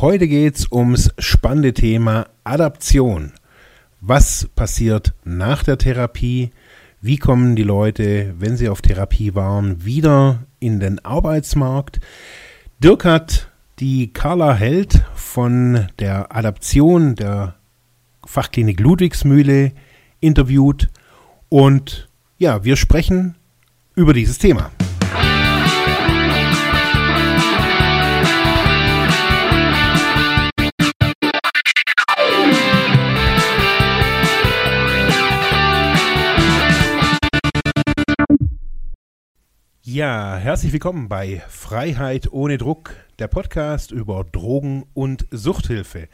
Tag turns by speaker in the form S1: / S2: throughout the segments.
S1: Heute geht es ums spannende Thema Adaption. Was passiert nach der Therapie? Wie kommen die Leute, wenn sie auf Therapie waren, wieder in den Arbeitsmarkt? Dirk hat die Carla Held von der Adaption der Fachklinik Ludwigsmühle interviewt und ja, wir sprechen über dieses Thema. Ja, herzlich willkommen bei Freiheit ohne Druck, der Podcast über Drogen und Suchthilfe.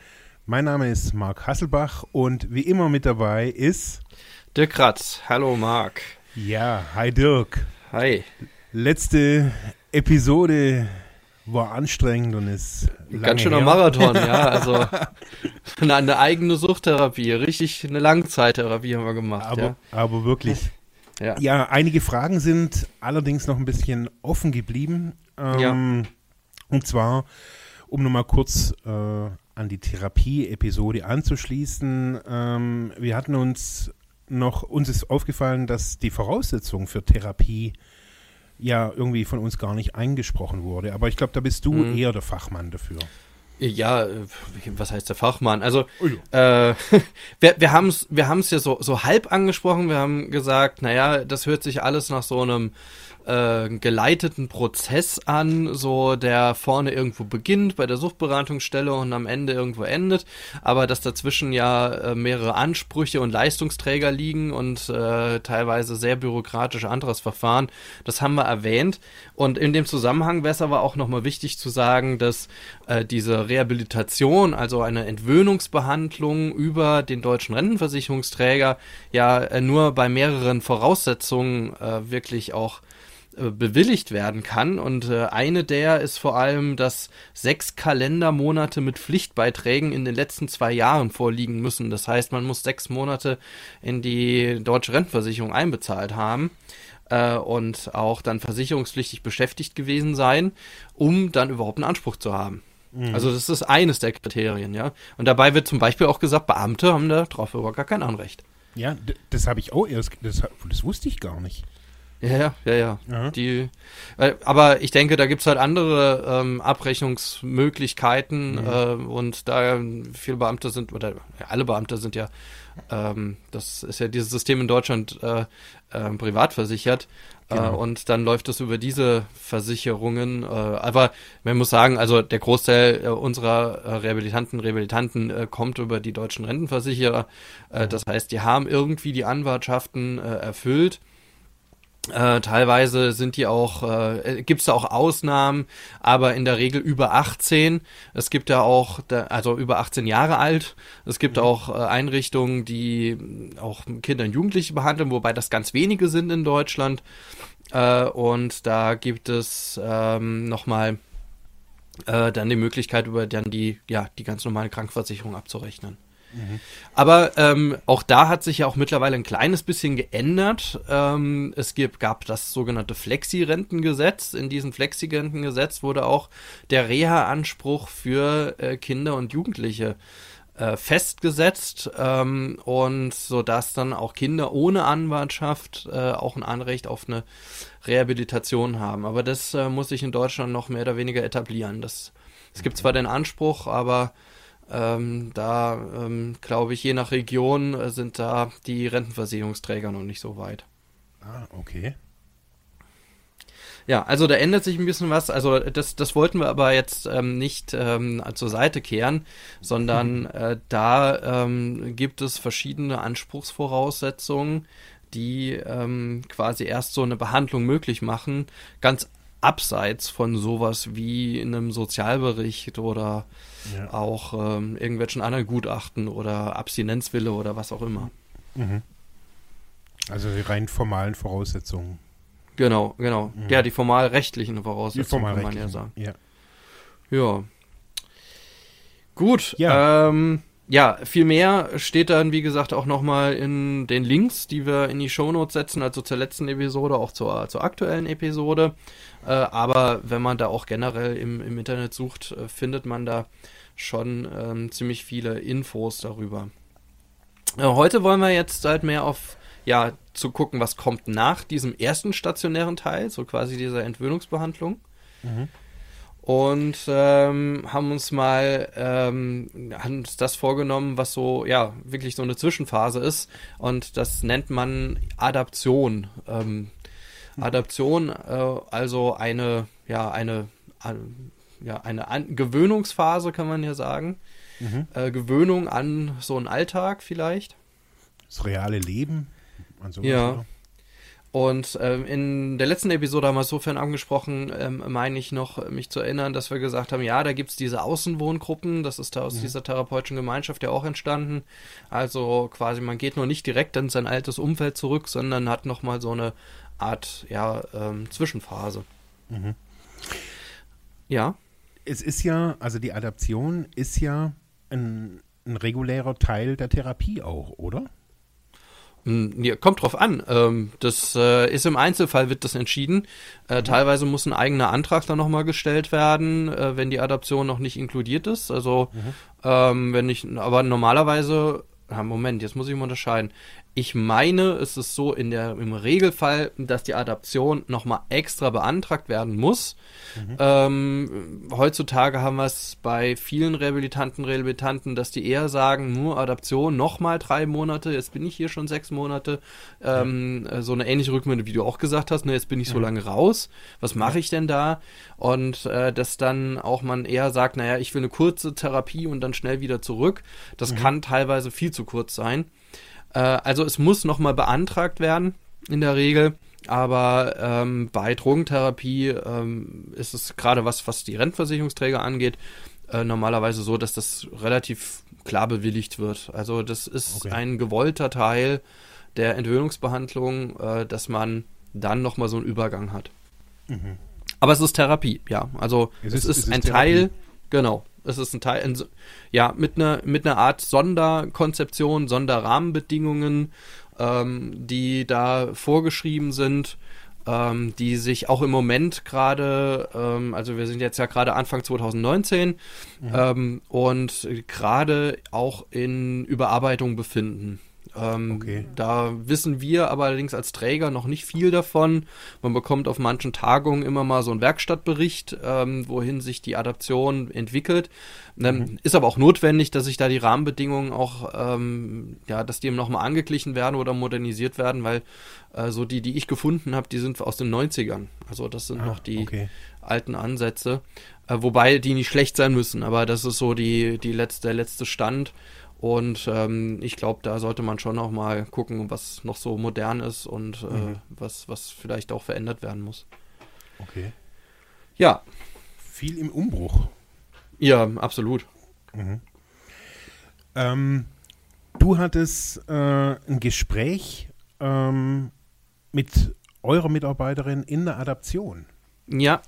S1: Mein Name ist Marc Hasselbach und wie immer mit dabei ist
S2: Dirk Kratz. Hallo Marc.
S1: Ja, hi Dirk.
S2: Hi.
S1: Letzte Episode war anstrengend und ist
S2: ganz schöner her. Marathon, ja. Also eine, eine, eigene Suchttherapie, richtig eine Langzeittherapie haben wir gemacht.
S1: Aber,
S2: ja.
S1: aber wirklich. Ja. ja, einige Fragen sind allerdings noch ein bisschen offen geblieben. Ähm, ja. Und zwar, um nochmal kurz äh, an die Therapie-Episode anzuschließen. Ähm, wir hatten uns noch, uns ist aufgefallen, dass die Voraussetzung für Therapie ja irgendwie von uns gar nicht eingesprochen wurde. Aber ich glaube, da bist du mhm. eher der Fachmann dafür.
S2: Ja, äh, was heißt der Fachmann? Also oh ja. äh, wir, wir haben es wir haben's ja so, so halb angesprochen. Wir haben gesagt, naja, das hört sich alles nach so einem äh, geleiteten Prozess an, so der vorne irgendwo beginnt bei der Suchtberatungsstelle und am Ende irgendwo endet, aber dass dazwischen ja äh, mehrere Ansprüche und Leistungsträger liegen und äh, teilweise sehr bürokratische Antragsverfahren, das haben wir erwähnt. Und in dem Zusammenhang wäre es aber auch nochmal wichtig zu sagen, dass äh, diese Rehabilitation, also eine Entwöhnungsbehandlung über den deutschen Rentenversicherungsträger, ja äh, nur bei mehreren Voraussetzungen äh, wirklich auch äh, bewilligt werden kann. Und äh, eine der ist vor allem, dass sechs Kalendermonate mit Pflichtbeiträgen in den letzten zwei Jahren vorliegen müssen. Das heißt, man muss sechs Monate in die deutsche Rentenversicherung einbezahlt haben äh, und auch dann versicherungspflichtig beschäftigt gewesen sein, um dann überhaupt einen Anspruch zu haben. Mhm. Also das ist eines der Kriterien, ja. Und dabei wird zum Beispiel auch gesagt, Beamte haben darauf überhaupt gar kein Anrecht.
S1: Ja, das habe ich auch erst, das, das wusste ich gar nicht.
S2: Ja, ja, ja, ja. Die, aber ich denke, da gibt's halt andere ähm, Abrechnungsmöglichkeiten mhm. äh, und da viele Beamte sind, oder ja, alle Beamte sind ja, ähm, das ist ja dieses System in Deutschland äh, äh, privat versichert. Äh, genau. und dann läuft es über diese Versicherungen. Äh, aber man muss sagen, also der Großteil äh, unserer Rehabilitanten, Rehabilitanten kommt über die deutschen Rentenversicherer. Mhm. Das heißt, die haben irgendwie die Anwartschaften erfüllt. Äh, teilweise sind die auch, äh, gibt es da auch Ausnahmen, aber in der Regel über 18. Es gibt ja auch, also über 18 Jahre alt. Es gibt mhm. auch äh, Einrichtungen, die auch Kinder und Jugendliche behandeln, wobei das ganz wenige sind in Deutschland. Äh, und da gibt es ähm, nochmal äh, dann die Möglichkeit, über dann die, ja, die ganz normale Krankenversicherung abzurechnen. Aber ähm, auch da hat sich ja auch mittlerweile ein kleines bisschen geändert. Ähm, es gibt, gab das sogenannte Flexi-Rentengesetz. In diesem Flexi-Rentengesetz wurde auch der Reha-Anspruch für äh, Kinder und Jugendliche äh, festgesetzt ähm, und so dass dann auch Kinder ohne Anwartschaft äh, auch ein Anrecht auf eine Rehabilitation haben. Aber das äh, muss sich in Deutschland noch mehr oder weniger etablieren. Das, es gibt zwar den Anspruch, aber ähm, da ähm, glaube ich, je nach Region äh, sind da die Rentenversicherungsträger noch nicht so weit.
S1: Ah, okay.
S2: Ja, also da ändert sich ein bisschen was. Also das, das wollten wir aber jetzt ähm, nicht ähm, zur Seite kehren, sondern mhm. äh, da ähm, gibt es verschiedene Anspruchsvoraussetzungen, die ähm, quasi erst so eine Behandlung möglich machen, ganz abseits von sowas wie in einem Sozialbericht oder ja. auch ähm, irgendwelchen anderen Gutachten oder Abstinenzwille oder was auch immer. Mhm.
S1: Also die rein formalen Voraussetzungen.
S2: Genau, genau. Mhm. Ja, die formal rechtlichen Voraussetzungen die formal kann man ja sagen. Ja. ja. Gut. Ja. Ähm, ja, viel mehr steht dann, wie gesagt, auch nochmal in den Links, die wir in die Shownotes setzen, also zur letzten Episode, auch zur, zur aktuellen Episode. Äh, aber wenn man da auch generell im, im Internet sucht, äh, findet man da schon ähm, ziemlich viele Infos darüber. Äh, heute wollen wir jetzt halt mehr auf, ja, zu gucken, was kommt nach diesem ersten stationären Teil, so quasi dieser Entwöhnungsbehandlung. Mhm und ähm, haben uns mal ähm, haben uns das vorgenommen, was so ja wirklich so eine Zwischenphase ist und das nennt man Adaption. Ähm, Adaption, äh, also eine ja eine äh, ja eine an Gewöhnungsphase kann man ja sagen, mhm. äh, Gewöhnung an so einen Alltag vielleicht.
S1: Das reale Leben.
S2: An sowas, ja. Oder? Und ähm, in der letzten Episode haben wir es sofern angesprochen, ähm, meine ich noch, mich zu erinnern, dass wir gesagt haben, ja, da gibt es diese Außenwohngruppen, das ist da aus mhm. dieser therapeutischen Gemeinschaft ja auch entstanden. Also quasi, man geht nur nicht direkt in sein altes Umfeld zurück, sondern hat nochmal so eine Art, ja, ähm, Zwischenphase. Mhm.
S1: Ja. Es ist ja, also die Adaption ist ja ein, ein regulärer Teil der Therapie auch, oder?
S2: Hm, ja, kommt drauf an. Ähm, das äh, ist im Einzelfall wird das entschieden. Äh. Teilweise muss ein eigener Antrag dann nochmal gestellt werden, äh, wenn die Adaption noch nicht inkludiert ist. Also mhm. ähm, wenn ich, aber normalerweise, Moment, jetzt muss ich mal unterscheiden. Ich meine, es ist so in der, im Regelfall, dass die Adaption nochmal extra beantragt werden muss. Mhm. Ähm, heutzutage haben wir es bei vielen Rehabilitanten, Rehabilitanten, dass die eher sagen, nur Adaption nochmal drei Monate, jetzt bin ich hier schon sechs Monate. Ähm, ja. So eine ähnliche Rückmeldung, wie du auch gesagt hast, ne, jetzt bin ich so lange raus, was mache ich denn da? Und äh, dass dann auch man eher sagt, naja, ich will eine kurze Therapie und dann schnell wieder zurück. Das mhm. kann teilweise viel zu kurz sein. Äh, also es muss nochmal beantragt werden in der Regel. Aber ähm, bei Drogentherapie ähm, ist es gerade was, was die Rentenversicherungsträger angeht, äh, normalerweise so, dass das relativ klar bewilligt wird. Also das ist okay. ein gewollter Teil der Entwöhnungsbehandlung, äh, dass man dann nochmal so einen Übergang hat. Mhm. Aber es ist Therapie, ja. Also es, es ist, ist, ein Therapie. Teil, genau. Es ist ein Teil, ein, ja, mit einer mit einer Art Sonderkonzeption, Sonderrahmenbedingungen, ähm, die da vorgeschrieben sind, ähm, die sich auch im Moment gerade, ähm, also wir sind jetzt ja gerade Anfang 2019 mhm. Ähm, und gerade auch in Überarbeitung befinden. Ähm, okay. Da wissen wir aber allerdings als Träger noch nicht viel davon. Man bekommt auf manchen Tagungen immer mal so einen Werkstattbericht, ähm, wohin sich die Adaption entwickelt. Ähm, mhm. Ist aber auch notwendig, dass sich da die Rahmenbedingungen auch, ähm, ja, dass die nochmal angeglichen werden oder modernisiert werden, weil äh, so die, die ich gefunden habe, die sind aus den 90ern. Also das sind ah, noch die okay. alten Ansätze. Äh, wobei die nicht schlecht sein müssen, aber das ist so die, die letzte, der letzte Stand. Und ähm, ich glaube, da sollte man schon auch mal gucken, was noch so modern ist und äh, mhm. was, was vielleicht auch verändert werden muss.
S1: Okay.
S2: Ja.
S1: Viel im Umbruch.
S2: Ja, absolut.
S1: Mhm. Ähm, du hattest äh, ein Gespräch ähm, mit eurer Mitarbeiterin in der Adaption.
S2: Ja,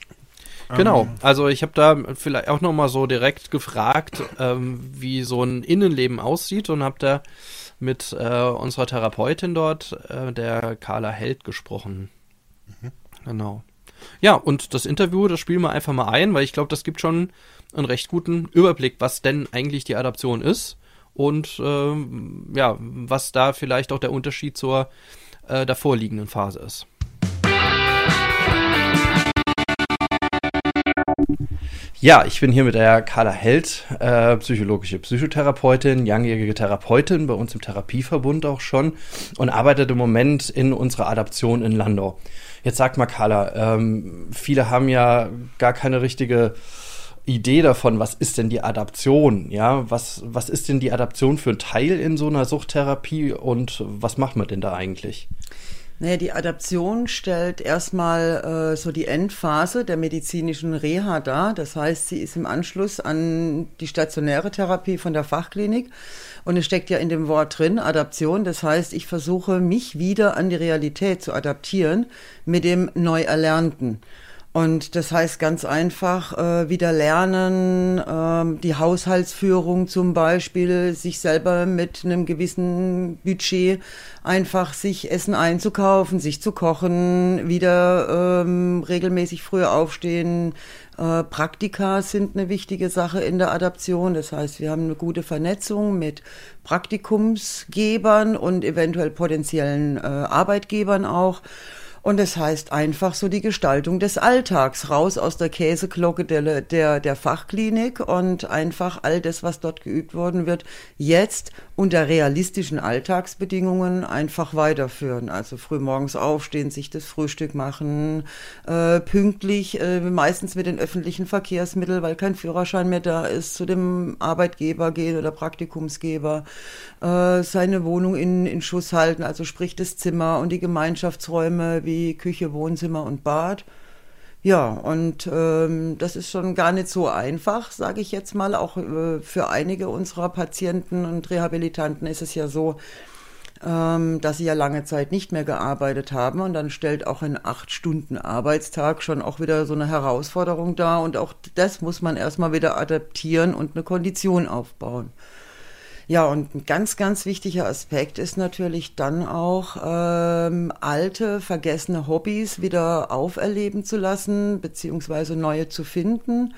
S2: Genau, ähm. also ich habe da vielleicht auch nochmal so direkt gefragt, ähm, wie so ein Innenleben aussieht und habe da mit äh, unserer Therapeutin dort, äh, der Carla Held, gesprochen. Mhm. Genau. Ja, und das Interview, das spielen wir einfach mal ein, weil ich glaube, das gibt schon einen recht guten Überblick, was denn eigentlich die Adaption ist und äh, ja, was da vielleicht auch der Unterschied zur äh, davorliegenden Phase ist. Ja, ich bin hier mit der Carla Held, äh, psychologische Psychotherapeutin, langjährige Therapeutin, bei uns im Therapieverbund auch schon und arbeitet im Moment in unserer Adaption in Landau. Jetzt sag mal, Carla, ähm, viele haben ja gar keine richtige Idee davon, was ist denn die Adaption? Ja, was, was ist denn die Adaption für ein Teil in so einer Suchttherapie und was macht man denn da eigentlich?
S3: Naja, die Adaption stellt erstmal äh, so die Endphase der medizinischen Reha dar. Das heißt, sie ist im Anschluss an die stationäre Therapie von der Fachklinik. Und es steckt ja in dem Wort drin, Adaption. Das heißt, ich versuche mich wieder an die Realität zu adaptieren mit dem Neuerlernten. Und das heißt ganz einfach, äh, wieder lernen, äh, die Haushaltsführung zum Beispiel, sich selber mit einem gewissen Budget einfach sich Essen einzukaufen, sich zu kochen, wieder ähm, regelmäßig früher aufstehen. Äh, Praktika sind eine wichtige Sache in der Adaption. Das heißt, wir haben eine gute Vernetzung mit Praktikumsgebern und eventuell potenziellen äh, Arbeitgebern auch. Und das heißt einfach so die Gestaltung des Alltags, raus aus der Käseglocke der, der, der Fachklinik und einfach all das, was dort geübt worden wird, jetzt unter realistischen Alltagsbedingungen einfach weiterführen. Also früh morgens aufstehen, sich das Frühstück machen, äh, pünktlich, äh, meistens mit den öffentlichen Verkehrsmitteln, weil kein Führerschein mehr da ist, zu dem Arbeitgeber gehen oder Praktikumsgeber, äh, seine Wohnung in, in Schuss halten, also sprich das Zimmer und die Gemeinschaftsräume wie wie Küche, Wohnzimmer und Bad. Ja, und ähm, das ist schon gar nicht so einfach, sage ich jetzt mal. Auch äh, für einige unserer Patienten und Rehabilitanten ist es ja so, ähm, dass sie ja lange Zeit nicht mehr gearbeitet haben. Und dann stellt auch ein acht Stunden Arbeitstag schon auch wieder so eine Herausforderung dar. Und auch das muss man erstmal wieder adaptieren und eine Kondition aufbauen. Ja, und ein ganz, ganz wichtiger Aspekt ist natürlich dann auch, ähm, alte, vergessene Hobbys wieder auferleben zu lassen, beziehungsweise neue zu finden.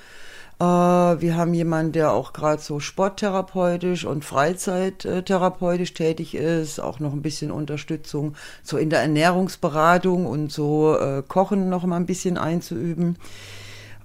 S3: Äh, wir haben jemanden, der auch gerade so sporttherapeutisch und Freizeittherapeutisch tätig ist, auch noch ein bisschen Unterstützung so in der Ernährungsberatung und so äh, Kochen noch mal ein bisschen einzuüben.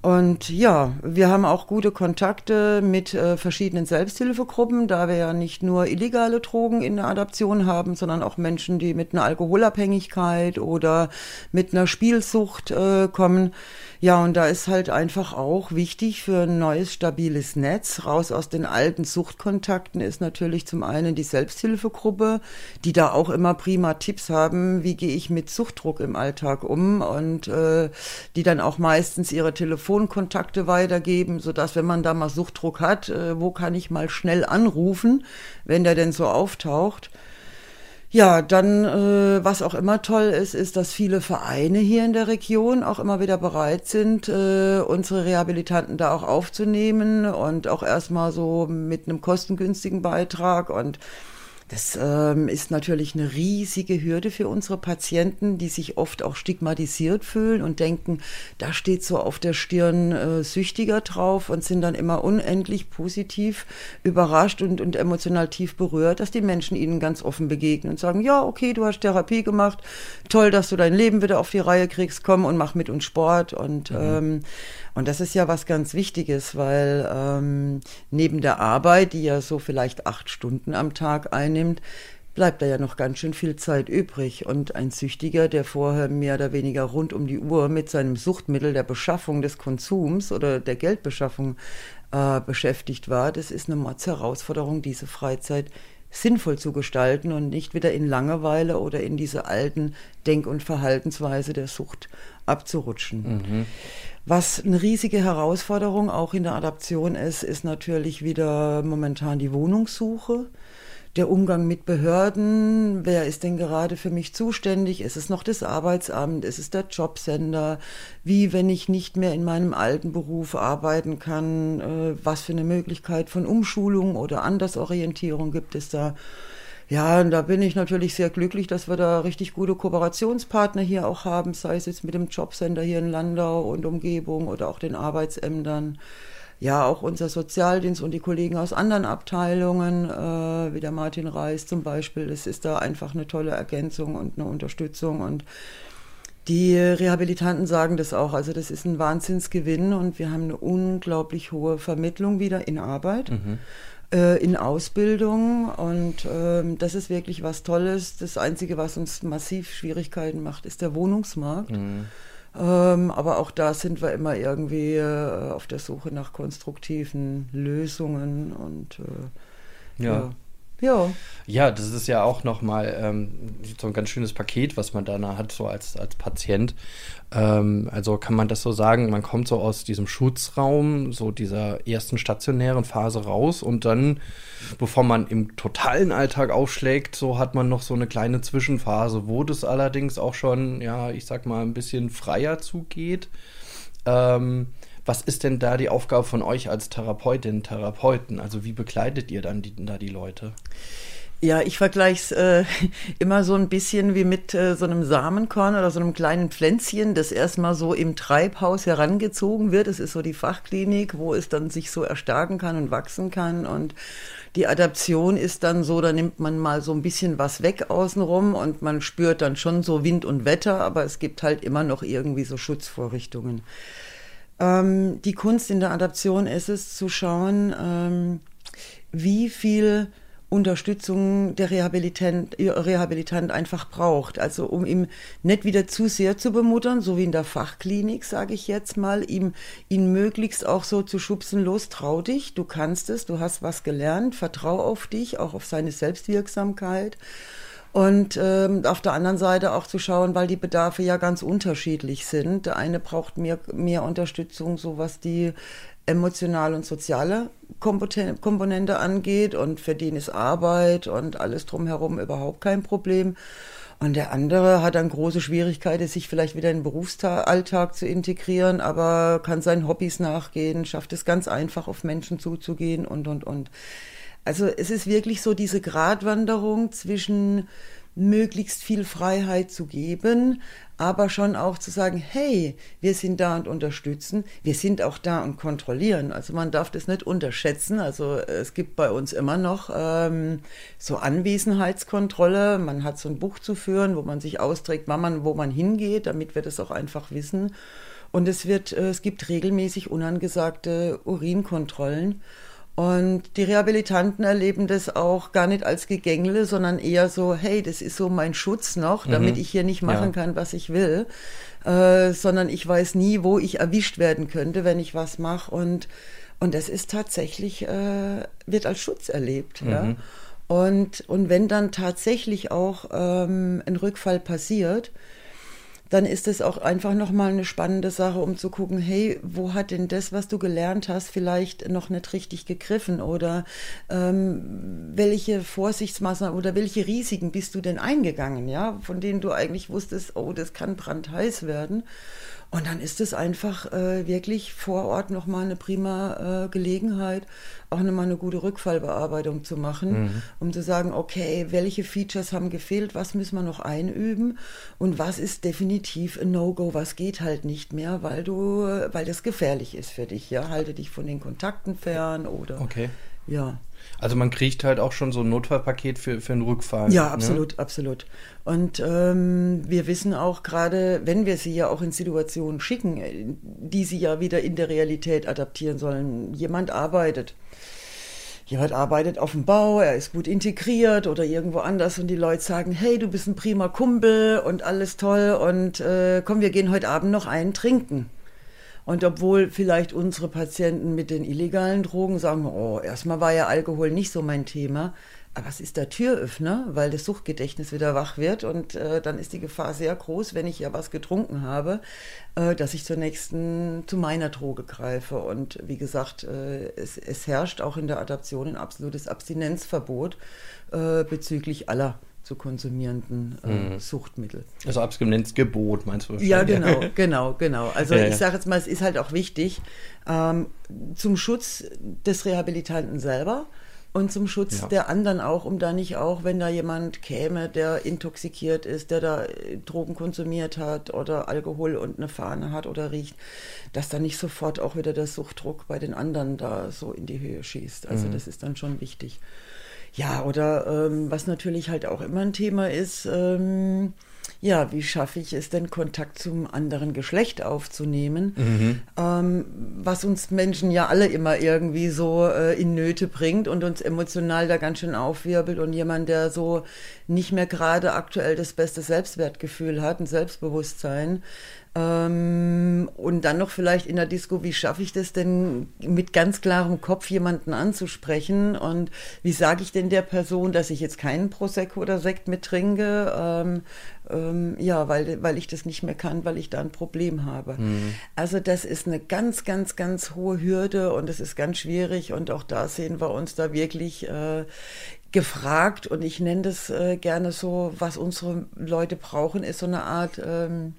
S3: Und ja, wir haben auch gute Kontakte mit äh, verschiedenen Selbsthilfegruppen, da wir ja nicht nur illegale Drogen in der Adaption haben, sondern auch Menschen, die mit einer Alkoholabhängigkeit oder mit einer Spielsucht äh, kommen. Ja, und da ist halt einfach auch wichtig für ein neues, stabiles Netz. Raus aus den alten Suchtkontakten ist natürlich zum einen die Selbsthilfegruppe, die da auch immer prima Tipps haben, wie gehe ich mit Suchtdruck im Alltag um und äh, die dann auch meistens ihre Telefonkontakte weitergeben, sodass wenn man da mal Suchtdruck hat, äh, wo kann ich mal schnell anrufen, wenn der denn so auftaucht. Ja, dann, äh, was auch immer toll ist, ist, dass viele Vereine hier in der Region auch immer wieder bereit sind, äh, unsere Rehabilitanten da auch aufzunehmen und auch erstmal so mit einem kostengünstigen Beitrag und das ähm, ist natürlich eine riesige Hürde für unsere Patienten, die sich oft auch stigmatisiert fühlen und denken, da steht so auf der Stirn äh, Süchtiger drauf und sind dann immer unendlich positiv überrascht und, und emotional tief berührt, dass die Menschen ihnen ganz offen begegnen und sagen, ja, okay, du hast Therapie gemacht, toll, dass du dein Leben wieder auf die Reihe kriegst, komm und mach mit uns Sport. Und mhm. ähm, und das ist ja was ganz Wichtiges, weil ähm, neben der Arbeit, die ja so vielleicht acht Stunden am Tag einnimmt, bleibt da ja noch ganz schön viel Zeit übrig. Und ein Süchtiger, der vorher mehr oder weniger rund um die Uhr mit seinem Suchtmittel der Beschaffung des Konsums oder der Geldbeschaffung äh, beschäftigt war, das ist eine Mordsherausforderung, diese Freizeit sinnvoll zu gestalten und nicht wieder in Langeweile oder in diese alten Denk- und Verhaltensweise der Sucht abzurutschen. Mhm. Was eine riesige Herausforderung auch in der Adaption ist, ist natürlich wieder momentan die Wohnungssuche. Der Umgang mit Behörden, wer ist denn gerade für mich zuständig? Ist es noch das Arbeitsamt? Ist es der Jobsender? Wie, wenn ich nicht mehr in meinem alten Beruf arbeiten kann? Äh, was für eine Möglichkeit von Umschulung oder Andersorientierung gibt es da? Ja, und da bin ich natürlich sehr glücklich, dass wir da richtig gute Kooperationspartner hier auch haben, sei es jetzt mit dem Jobcenter hier in Landau und Umgebung oder auch den Arbeitsämtern. Ja, auch unser Sozialdienst und die Kollegen aus anderen Abteilungen, äh, wie der Martin Reis zum Beispiel, das ist da einfach eine tolle Ergänzung und eine Unterstützung und die Rehabilitanten sagen das auch. Also das ist ein Wahnsinnsgewinn und wir haben eine unglaublich hohe Vermittlung wieder in Arbeit. Mhm äh, in Ausbildung und ähm, das ist wirklich was Tolles. Das Einzige, was uns massiv Schwierigkeiten macht, ist der Wohnungsmarkt. Mhm. Ähm, aber auch da sind wir immer irgendwie äh, auf der Suche nach konstruktiven Lösungen und äh,
S2: ja. ja. Ja. Ja, das ist ja auch nochmal ähm, so ein ganz schönes Paket, was man da hat, so als, als Patient. Ähm, also kann man das so sagen, man kommt so aus diesem Schutzraum, so dieser ersten stationären Phase raus und dann, bevor man im totalen Alltag aufschlägt, so hat man noch so eine kleine Zwischenphase, wo das allerdings auch schon, ja, ich sag mal, ein bisschen freier zugeht. Ähm, was ist denn da die Aufgabe von euch als Therapeutin, Therapeuten? Also wie begleitet ihr dann die, da die Leute?
S3: Ja, ich vergleiche es äh, immer so ein bisschen wie mit äh, so einem Samenkorn oder so einem kleinen Pflänzchen, das erstmal so im Treibhaus herangezogen wird. Es ist so die Fachklinik, wo es dann sich so erstarken kann und wachsen kann. Und die Adaption ist dann so, da nimmt man mal so ein bisschen was weg außenrum und man spürt dann schon so Wind und Wetter, aber es gibt halt immer noch irgendwie so Schutzvorrichtungen. Ähm, die Kunst in der Adaption ist es zu schauen, ähm, wie viel Unterstützung der Rehabilitant, Rehabilitant einfach braucht. Also um ihm nicht wieder zu sehr zu bemuttern, so wie in der Fachklinik, sage ich jetzt mal, ihm ihn möglichst auch so zu schubsen, los, trau dich, du kannst es, du hast was gelernt, vertrau auf dich, auch auf seine Selbstwirksamkeit. Und ähm, auf der anderen Seite auch zu schauen, weil die Bedarfe ja ganz unterschiedlich sind. Der eine braucht mehr, mehr Unterstützung, so was die emotionale und soziale Komponente angeht und für den ist Arbeit und alles drumherum überhaupt kein Problem. Und der andere hat dann große Schwierigkeiten, sich vielleicht wieder in den Berufsalltag zu integrieren, aber kann seinen Hobbys nachgehen, schafft es ganz einfach, auf Menschen zuzugehen und, und, und. Also es ist wirklich so diese Gratwanderung zwischen möglichst viel Freiheit zu geben, aber schon auch zu sagen, hey, wir sind da und unterstützen, wir sind auch da und kontrollieren. Also man darf das nicht unterschätzen. Also es gibt bei uns immer noch ähm, so Anwesenheitskontrolle. Man hat so ein Buch zu führen, wo man sich austrägt, wann man, wo man hingeht, damit wir das auch einfach wissen. Und es wird, äh, es gibt regelmäßig unangesagte Urinkontrollen. Und die Rehabilitanten erleben das auch gar nicht als Gegängle, sondern eher so, hey, das ist so mein Schutz noch, damit mhm. ich hier nicht machen ja. kann, was ich will, äh, sondern ich weiß nie, wo ich erwischt werden könnte, wenn ich was mache. Und, und das ist tatsächlich, äh, wird als Schutz erlebt. Mhm. Ja? Und, und wenn dann tatsächlich auch ähm, ein Rückfall passiert, dann ist es auch einfach nochmal eine spannende Sache, um zu gucken, hey, wo hat denn das, was du gelernt hast, vielleicht noch nicht richtig gegriffen oder ähm, welche Vorsichtsmaßnahmen oder welche Risiken bist du denn eingegangen, ja, von denen du eigentlich wusstest, oh, das kann brandheiß werden. Und dann ist es einfach äh, wirklich vor Ort nochmal eine prima äh, Gelegenheit, auch nochmal eine gute Rückfallbearbeitung zu machen, mhm. um zu sagen, okay, welche Features haben gefehlt, was müssen wir noch einüben und was ist definitiv ein No-Go, was geht halt nicht mehr, weil du, weil das gefährlich ist für dich, ja, halte dich von den Kontakten fern oder
S2: okay.
S3: Ja.
S2: Also man kriegt halt auch schon so ein Notfallpaket für, für einen Rückfall.
S3: Ja, ne? absolut, ne? absolut. Und ähm, wir wissen auch gerade, wenn wir sie ja auch in Situationen schicken, äh, die sie ja wieder in der Realität adaptieren sollen. Jemand arbeitet. Jemand arbeitet auf dem Bau, er ist gut integriert oder irgendwo anders und die Leute sagen, hey, du bist ein prima Kumpel und alles toll und äh, komm, wir gehen heute Abend noch einen trinken. Und obwohl vielleicht unsere Patienten mit den illegalen Drogen sagen, oh, erstmal war ja Alkohol nicht so mein Thema, aber es ist der Türöffner, weil das Suchtgedächtnis wieder wach wird und äh, dann ist die Gefahr sehr groß, wenn ich ja was getrunken habe, äh, dass ich zur nächsten, zu meiner Droge greife. Und wie gesagt, äh, es, es, herrscht auch in der Adaption ein absolutes Abstinenzverbot äh, bezüglich aller zu konsumierenden äh, mhm. Suchtmittel.
S2: Also Abstinenzgebot, meinst du?
S3: Ja, genau, genau, genau. Also ja, ich sage jetzt mal, es ist halt auch wichtig ähm, zum Schutz des Rehabilitanten selber und zum Schutz ja. der anderen auch, um da nicht auch, wenn da jemand käme, der intoxikiert ist, der da äh, Drogen konsumiert hat oder Alkohol und eine Fahne hat oder riecht, dass da nicht sofort auch wieder der Suchtdruck bei den anderen da so in die Höhe schießt. Also mhm. das ist dann schon wichtig. Ja, oder ähm, was natürlich halt auch immer ein Thema ist, ähm, ja, wie schaffe ich es denn, Kontakt zum anderen Geschlecht aufzunehmen, mhm. ähm, was uns Menschen ja alle immer irgendwie so äh, in Nöte bringt und uns emotional da ganz schön aufwirbelt und jemand, der so nicht mehr gerade aktuell das beste Selbstwertgefühl hat, ein Selbstbewusstsein, ähm, und dann noch vielleicht in der Disco, wie schaffe ich das denn mit ganz klarem Kopf jemanden anzusprechen? Und wie sage ich denn der Person, dass ich jetzt keinen Prosecco oder Sekt mittrinke? Ähm, ähm, ja, weil, weil ich das nicht mehr kann, weil ich da ein Problem habe. Mhm. Also das ist eine ganz, ganz, ganz hohe Hürde und es ist ganz schwierig. Und auch da sehen wir uns da wirklich äh, gefragt. Und ich nenne das äh, gerne so, was unsere Leute brauchen, ist so eine Art... Ähm,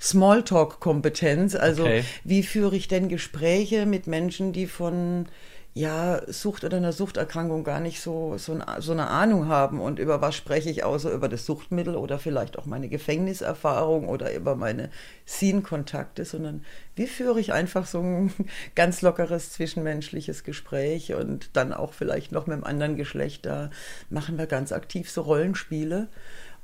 S3: Smalltalk-Kompetenz. Also okay. wie führe ich denn Gespräche mit Menschen, die von ja, Sucht oder einer Suchterkrankung gar nicht so, so, so, eine Ahnung haben. Und über was spreche ich außer über das Suchtmittel oder vielleicht auch meine Gefängniserfahrung oder über meine Scene-Kontakte, sondern wie führe ich einfach so ein ganz lockeres zwischenmenschliches Gespräch und dann auch vielleicht noch mit einem anderen Geschlecht. Da machen wir ganz aktiv so Rollenspiele.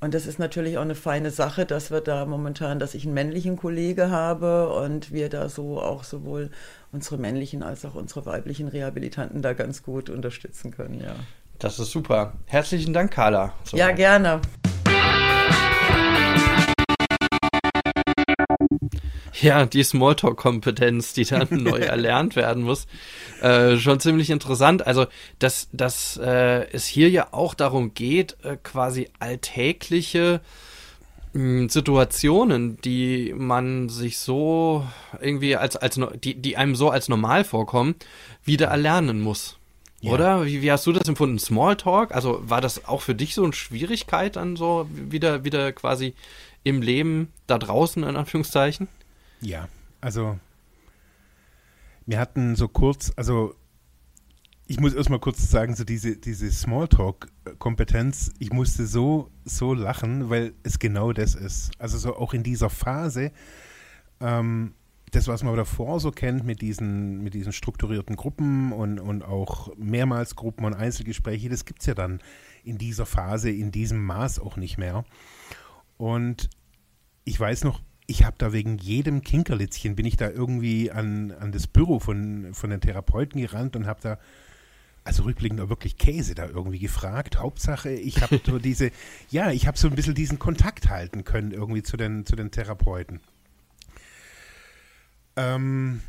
S3: Und das ist natürlich auch eine feine Sache, dass wir da momentan, dass ich einen männlichen Kollege habe und wir da so auch sowohl unsere männlichen als auch unsere weiblichen Rehabilitanten da ganz gut unterstützen können, ja.
S2: Das ist super. Herzlichen Dank, Carla.
S3: So. Ja, gerne.
S2: Ja, die Smalltalk-Kompetenz, die dann neu erlernt werden muss, äh, schon ziemlich interessant. Also, dass, dass äh, es hier ja auch darum geht, äh, quasi alltägliche mh, hm, Situationen, die man sich so irgendwie als, als die, die einem so als normal vorkommen, wieder erlernen muss. Ja. Oder? Wie, wie hast du das empfunden? Smalltalk? Also war das auch für dich so eine Schwierigkeit, dann so wieder, wieder quasi im Leben da draußen, in Anführungszeichen?
S1: Ja, also wir hatten so kurz, also ich muss erstmal kurz sagen, so diese, diese Smalltalk-Kompetenz, ich musste so, so lachen, weil es genau das ist. Also so auch in dieser Phase, ähm, das, was man davor so kennt mit diesen, mit diesen strukturierten Gruppen und, und auch mehrmals Gruppen und Einzelgespräche, das gibt es ja dann in dieser Phase, in diesem Maß auch nicht mehr. Und ich weiß noch, ich habe da wegen jedem Kinkerlitzchen bin ich da irgendwie an, an das Büro von, von den Therapeuten gerannt und habe da, also rückblickend auch wirklich Käse da irgendwie gefragt. Hauptsache, ich habe so diese, ja, ich habe so ein bisschen diesen Kontakt halten können irgendwie zu den, zu den Therapeuten. Ähm,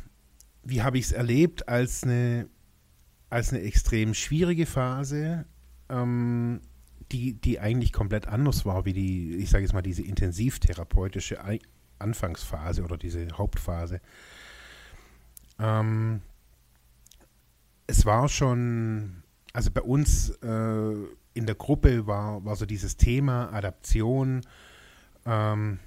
S1: wie habe ich es erlebt als eine, als eine extrem schwierige Phase? Ähm, die, die eigentlich komplett anders war wie die, ich sage jetzt mal, diese intensivtherapeutische Anfangsphase oder diese Hauptphase. Ähm, es war schon, also bei uns äh, in der Gruppe war, war so dieses Thema Adaption ähm,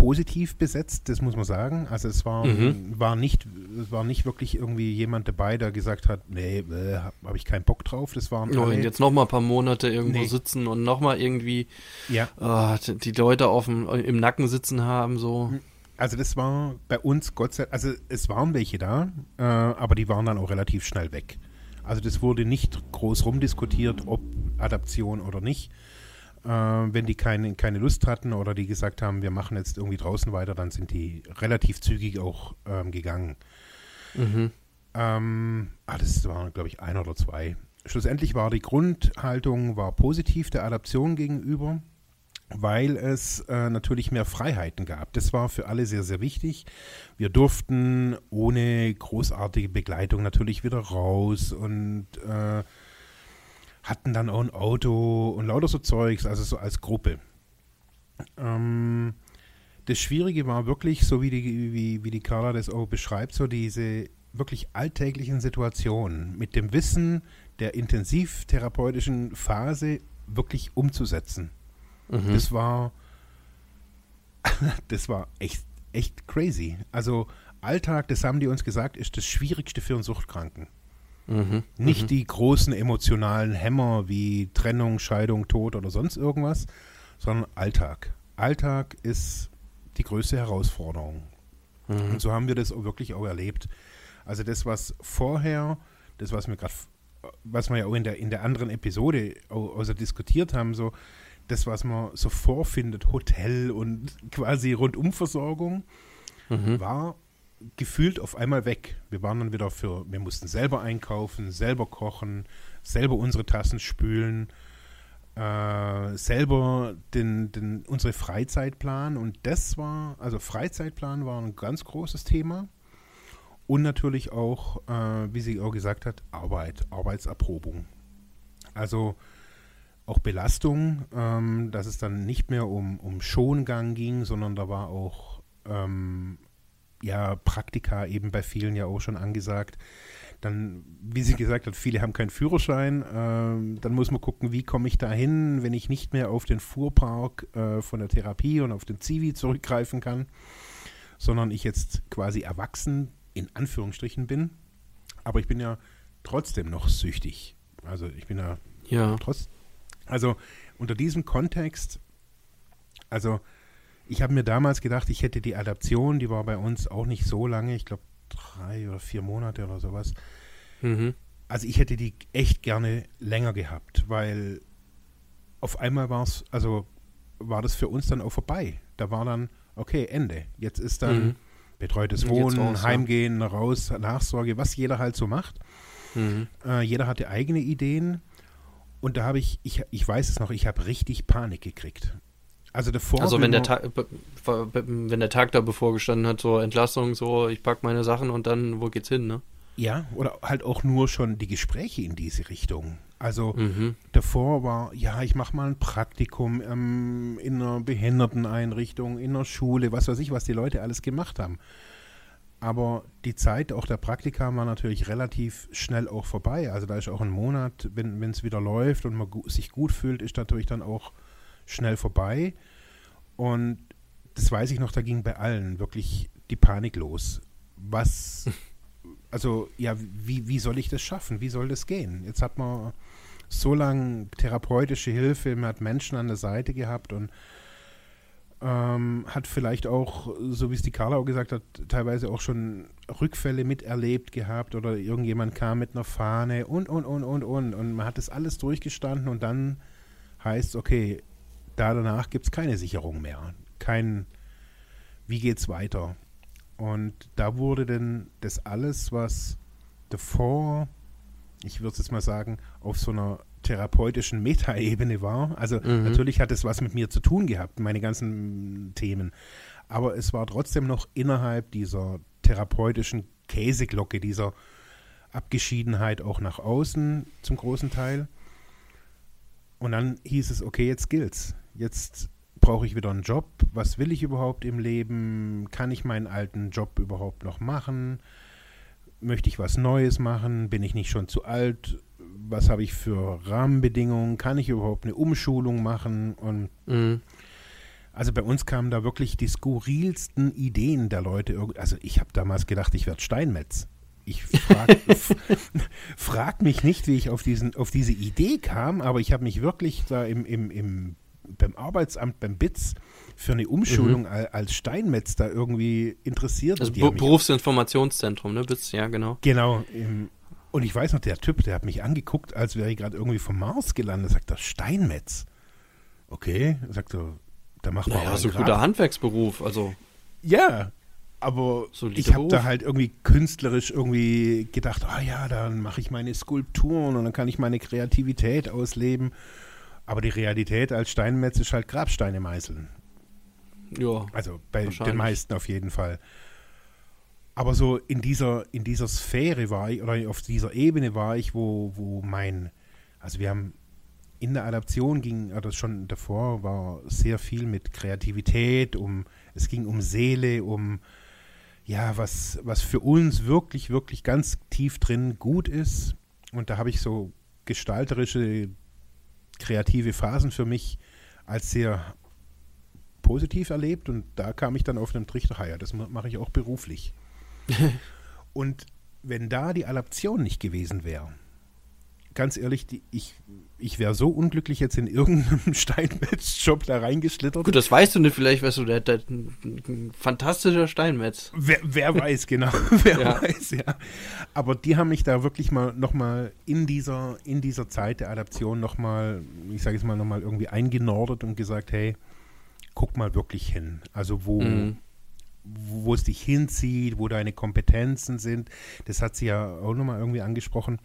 S1: positiv besetzt, das muss man sagen. Also es war, mhm. war, nicht, es war nicht wirklich irgendwie jemand dabei, der gesagt hat, nee, äh, habe hab ich keinen Bock drauf. Das waren
S2: oh, und jetzt noch mal ein paar Monate irgendwo nee. sitzen und noch mal irgendwie ja. oh, die Leute auf dem, im Nacken sitzen haben, so.
S1: Also das war bei uns Gott sei Dank, also es waren welche da, äh, aber die waren dann auch relativ schnell weg. Also das wurde nicht groß rumdiskutiert, ob Adaption oder nicht wenn die keine, keine Lust hatten oder die gesagt haben, wir machen jetzt irgendwie draußen weiter, dann sind die relativ zügig auch ähm, gegangen. Mhm. Ähm, ah, das waren, glaube ich, ein oder zwei. Schlussendlich war die Grundhaltung war positiv der Adaption gegenüber, weil es äh, natürlich mehr Freiheiten gab. Das war für alle sehr, sehr wichtig. Wir durften ohne großartige Begleitung natürlich wieder raus und äh, hatten dann auch ein Auto und lauter so Zeugs, also so als Gruppe. Ähm, das Schwierige war wirklich, so wie die, wie, wie die Carla das auch beschreibt, so diese wirklich alltäglichen Situationen mit dem Wissen der intensivtherapeutischen Phase wirklich umzusetzen. Mhm. Das war, das war echt, echt crazy. Also Alltag, das haben die uns gesagt, ist das Schwierigste für einen Suchtkranken. Mhm. Nicht mhm. die großen emotionalen Hämmer wie Trennung, Scheidung, Tod oder sonst irgendwas, sondern Alltag. Alltag ist die größte Herausforderung. Mhm. Und so haben wir das auch wirklich auch erlebt. Also das, was vorher, das, was wir gerade, was wir ja auch in der, in der anderen Episode also diskutiert haben, so das, was man so vorfindet, Hotel und quasi Rundumversorgung, mhm. war gefühlt auf einmal weg. Wir waren dann wieder für, wir mussten selber einkaufen, selber kochen, selber unsere Tassen spülen, äh, selber den, den, unsere Freizeit planen. Und das war, also Freizeitplan war ein ganz großes Thema. Und natürlich auch, äh, wie sie auch gesagt hat, Arbeit, Arbeitserprobung. Also auch Belastung, ähm, dass es dann nicht mehr um, um Schongang ging, sondern da war auch ähm, ja Praktika eben bei vielen ja auch schon angesagt. Dann, wie sie gesagt hat, viele haben keinen Führerschein. Ähm, dann muss man gucken, wie komme ich da hin, wenn ich nicht mehr auf den Fuhrpark äh, von der Therapie und auf den Zivi zurückgreifen kann, sondern ich jetzt quasi erwachsen in Anführungsstrichen bin. Aber ich bin ja trotzdem noch süchtig. Also ich bin ja,
S2: ja.
S1: trotz. Also unter diesem Kontext, also ich habe mir damals gedacht, ich hätte die Adaption, die war bei uns auch nicht so lange, ich glaube drei oder vier Monate oder sowas. Mhm. Also ich hätte die echt gerne länger gehabt, weil auf einmal war es, also war das für uns dann auch vorbei. Da war dann, okay, Ende. Jetzt ist dann mhm. betreutes Wohnen, raus, Heimgehen, raus, Nachsorge, was jeder halt so macht. Mhm. Äh, jeder hatte eigene Ideen. Und da habe ich, ich, ich weiß es noch, ich habe richtig Panik gekriegt.
S2: Also. Also wenn der Tag, wenn der Tag da bevorgestanden hat, so Entlassung, so ich packe meine Sachen und dann wo geht's hin, ne?
S1: Ja, oder halt auch nur schon die Gespräche in diese Richtung. Also mhm. davor war, ja, ich mache mal ein Praktikum ähm, in einer Behinderteneinrichtung, in einer Schule, was weiß ich, was die Leute alles gemacht haben. Aber die Zeit auch der Praktika war natürlich relativ schnell auch vorbei. Also da ist auch ein Monat, wenn es wieder läuft und man sich gut fühlt, ist natürlich dann auch schnell vorbei. Und das weiß ich noch, da ging bei allen wirklich die Panik los. Was, also ja, wie, wie soll ich das schaffen? Wie soll das gehen? Jetzt hat man so lange therapeutische Hilfe, man hat Menschen an der Seite gehabt und ähm, hat vielleicht auch, so wie es die Carla auch gesagt hat, teilweise auch schon Rückfälle miterlebt gehabt oder irgendjemand kam mit einer Fahne und, und, und, und, und. Und man hat das alles durchgestanden und dann heißt, okay, da danach gibt es keine Sicherung mehr. Kein, wie geht's weiter? Und da wurde denn das alles, was davor, ich würde es jetzt mal sagen, auf so einer therapeutischen Metaebene war. Also mhm. natürlich hat es was mit mir zu tun gehabt, meine ganzen Themen. Aber es war trotzdem noch innerhalb dieser therapeutischen Käseglocke, dieser Abgeschiedenheit auch nach außen zum großen Teil. Und dann hieß es, okay, jetzt gilt's jetzt brauche ich wieder einen Job. Was will ich überhaupt im Leben? Kann ich meinen alten Job überhaupt noch machen? Möchte ich was Neues machen? Bin ich nicht schon zu alt? Was habe ich für Rahmenbedingungen? Kann ich überhaupt eine Umschulung machen? Und mhm. also bei uns kamen da wirklich die skurrilsten Ideen der Leute. Also ich habe damals gedacht, ich werde Steinmetz. Ich frage frag mich nicht, wie ich auf, diesen, auf diese Idee kam, aber ich habe mich wirklich da im, im, im beim Arbeitsamt, beim BITS für eine Umschulung mhm. als Steinmetz da irgendwie interessiert.
S2: Also Be Berufsinformationszentrum, ne? BITS, ja, genau.
S1: Genau. Im, und ich weiß noch, der Typ, der hat mich angeguckt, als wäre ich gerade irgendwie vom Mars gelandet. Sagt er, Steinmetz. Okay, sagt er, da macht man
S2: naja, so ein guter Handwerksberuf, also.
S1: Ja, aber Solide ich habe da halt irgendwie künstlerisch irgendwie gedacht, ah ja, dann mache ich meine Skulpturen und dann kann ich meine Kreativität ausleben. Aber die Realität als Steinmetz ist halt Grabsteine meißeln. Ja. Also bei den meisten auf jeden Fall. Aber so in dieser, in dieser Sphäre war ich, oder auf dieser Ebene war ich, wo, wo mein, also wir haben in der Adaption ging, oder schon davor war sehr viel mit Kreativität, um, es ging um Seele, um ja, was, was für uns wirklich, wirklich ganz tief drin gut ist. Und da habe ich so gestalterische kreative Phasen für mich als sehr positiv erlebt und da kam ich dann auf einen Trichter, ja, das mache ich auch beruflich. und wenn da die Adaption nicht gewesen wäre, ganz ehrlich, die, ich, ich wäre so unglücklich jetzt in irgendeinem Steinmetz-Job da reingeschlittert.
S2: Gut, das weißt du nicht, vielleicht wärst du der, der, ein fantastischer Steinmetz.
S1: Wer, wer weiß, genau. wer ja. weiß, ja. Aber die haben mich da wirklich mal nochmal in dieser, in dieser Zeit der Adaption nochmal, ich sage es mal, nochmal irgendwie eingenordet und gesagt, hey, guck mal wirklich hin. Also wo, mhm. wo es dich hinzieht, wo deine Kompetenzen sind. Das hat sie ja auch nochmal irgendwie angesprochen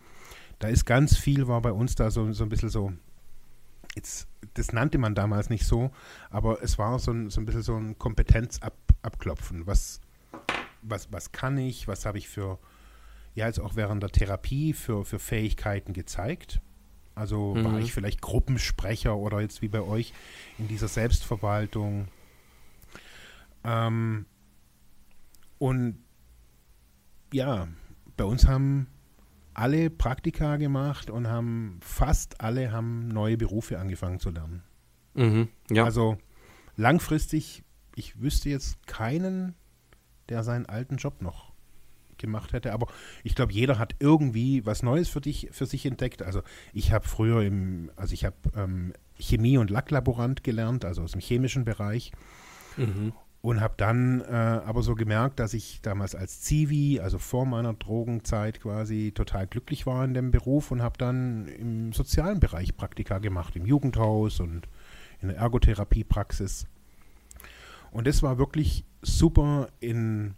S1: da ist ganz viel, war bei uns da so, so ein bisschen so, jetzt, das nannte man damals nicht so, aber es war so ein, so ein bisschen so ein Kompetenzabklopfen. Was, was, was kann ich, was habe ich für, ja, jetzt auch während der Therapie für, für Fähigkeiten gezeigt. Also mhm. war ich vielleicht Gruppensprecher oder jetzt wie bei euch in dieser Selbstverwaltung. Ähm, und ja, bei uns haben alle Praktika gemacht und haben fast alle haben neue Berufe angefangen zu lernen.
S2: Mhm, ja.
S1: Also langfristig, ich wüsste jetzt keinen, der seinen alten Job noch gemacht hätte. Aber ich glaube, jeder hat irgendwie was Neues für dich, für sich entdeckt. Also ich habe früher im, also ich habe ähm, Chemie- und Lacklaborant gelernt, also aus dem chemischen Bereich. Mhm. Und habe dann äh, aber so gemerkt, dass ich damals als Zivi, also vor meiner Drogenzeit quasi, total glücklich war in dem Beruf und habe dann im sozialen Bereich Praktika gemacht, im Jugendhaus und in der Ergotherapiepraxis. Und das war wirklich super in